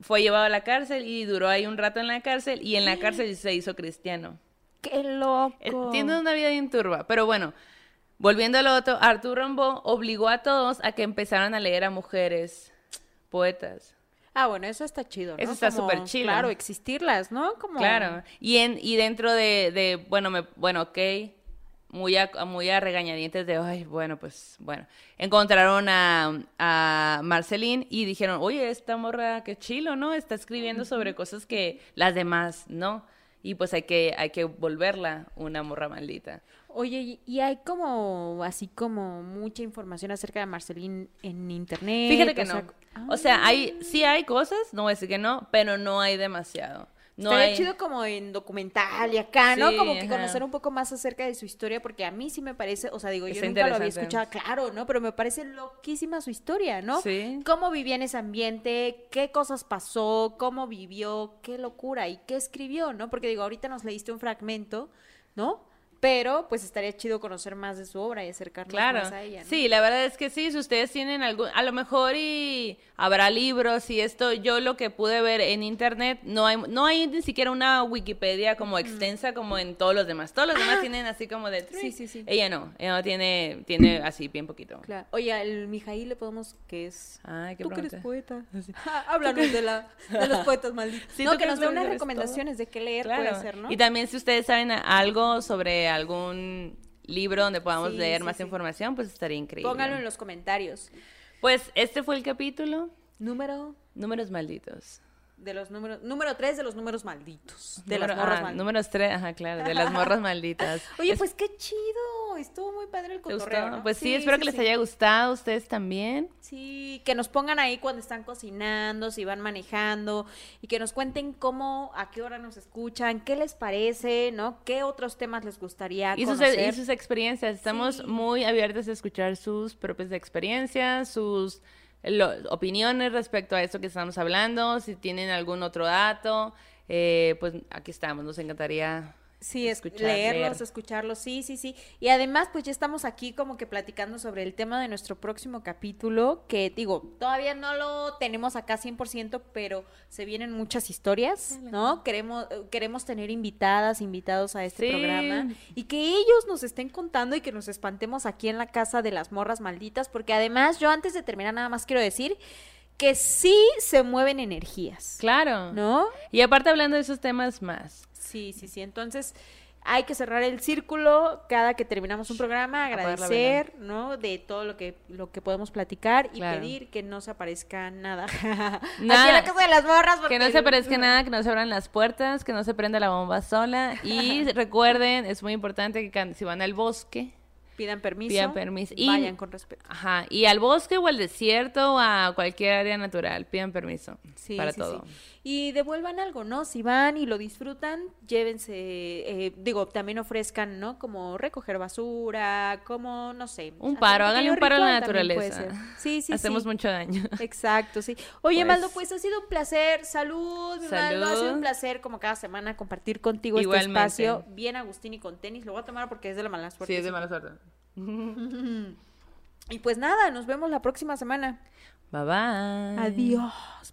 fue llevado a la cárcel y duró ahí un rato en la cárcel y en la cárcel se hizo cristiano. ¡Qué Eh, loco! Tiene una vida bien turba, pero bueno, volviendo a lo otro, Arthur Rimbaud obligó a todos a que empezaran a leer a mujeres poetas. Ah, bueno, eso está chido, ¿no? Eso está súper chido. Claro, existirlas, ¿no? Como... Claro. Y en y dentro de, de bueno, me, bueno, ok, muy a, muy a regañadientes de, ay, bueno, pues, bueno. Encontraron a, a Marceline y dijeron, oye, esta morra, qué chilo, ¿no? Está escribiendo sobre cosas que las demás, ¿no? Y pues hay que, hay que volverla una morra maldita. Oye, y- hay como, así como mucha información acerca de Marceline en internet. Fíjate que o no. ah, O sea, hay, sí hay cosas, no voy a decir que no, pero no hay demasiado. No estaría hay... chido como en documental y acá, ¿no? Sí, Como que ajá. conocer un poco más acerca de su historia, porque a mí sí me parece, o sea, digo, yo nunca lo había escuchado, claro, ¿no? Pero me parece loquísima su historia, ¿no? Sí. Cómo vivía en ese ambiente, qué cosas pasó, cómo vivió, qué locura y qué escribió, ¿no? Porque digo, ahorita nos leíste un fragmento, ¿no? Pero pues estaría chido conocer más de su obra y acercarnos Claro, más a ella, ¿no? sí, la verdad es que sí, si ustedes tienen algún, a lo mejor y habrá libros y esto, yo lo que pude ver en internet, no hay, no hay ni siquiera una Wikipedia como extensa como en todos los demás, todos los demás tienen así como de, Sí, sí, sí. ella no, ella no tiene, tiene así bien poquito. Claro. Oye, al Mijail le podemos, que es... Ay, qué Tú que eres poeta. Háblanos de, la, de los poetas malditos. Sí, no, que nos dé unas recomendaciones de qué leer Claro. puede ser, ¿no? Y también si ustedes saben algo sobre algún libro donde podamos Sí, leer sí, más sí. información, pues estaría increíble. Pónganlo en los comentarios. Pues este fue el capítulo, Número números malditos. De los números, número 3 de los números malditos. De Número- las morras ah, malditas. Números tres, ajá, claro, de las morras malditas. Oye, Es- pues qué chido. Estuvo muy padre el cotorreo, ¿no? Pues sí, espero que les haya gustado a ustedes también. Sí, que nos pongan ahí cuando están cocinando, si van manejando y que nos cuenten cómo, a qué hora nos escuchan, qué les parece, ¿no? ¿Qué otros temas les gustaría Y sus, conocer? y sus experiencias. Estamos muy abiertos a escuchar sus propias experiencias, sus lo- opiniones respecto a esto que estamos hablando. Si tienen algún otro dato, eh, pues aquí estamos. Nos encantaría Sí, es escuchar, leerlos, leer. escucharlos, sí, sí, sí. Y además, pues ya estamos aquí como que platicando sobre el tema de nuestro próximo capítulo, que digo, todavía no lo tenemos acá 100%, pero se vienen muchas historias, ¿no? Queremos, eh, queremos tener invitadas, invitados a este Sí. programa y que ellos nos estén contando y que nos espantemos aquí en la casa de las morras malditas, porque además yo antes de terminar nada más quiero decir que sí se mueven energías, Claro. ¿no? Y aparte hablando de esos temas más. Sí, sí, sí. Entonces, hay que cerrar el círculo cada que terminamos un programa, agradecer, ¿no? De todo lo que lo que podemos platicar y Claro. pedir que no se aparezca nada. Aquí en Nada. la casa de las morras. Que no porque- se aparezca nada, que no se abran las puertas, que no se prenda la bomba sola. Y recuerden, es muy importante que si van al bosque, Pidan permiso. Pidan permiso. Y- Vayan con respeto. ajá, y al bosque o al desierto o a cualquier área natural, pidan permiso Sí, para sí, todo. sí. Y devuelvan algo, ¿no? Si van y lo disfrutan, llévense, eh, digo, también ofrezcan, ¿no? Como recoger basura, como, no sé. Un paro, háganle un paro a la naturaleza. Sí, sí, Hacemos sí. mucho daño. Exacto, sí. Oye, Pues- Maldo, pues ha sido un placer. Salud, mi Maldo. Ha sido un placer, como cada semana, compartir contigo Igualmente. este espacio. Bien Agustín y con tenis. Lo voy a tomar porque es de la mala suerte. Sí, es de mala suerte. Y pues nada, nos vemos la próxima semana. Bye bye. Adiós,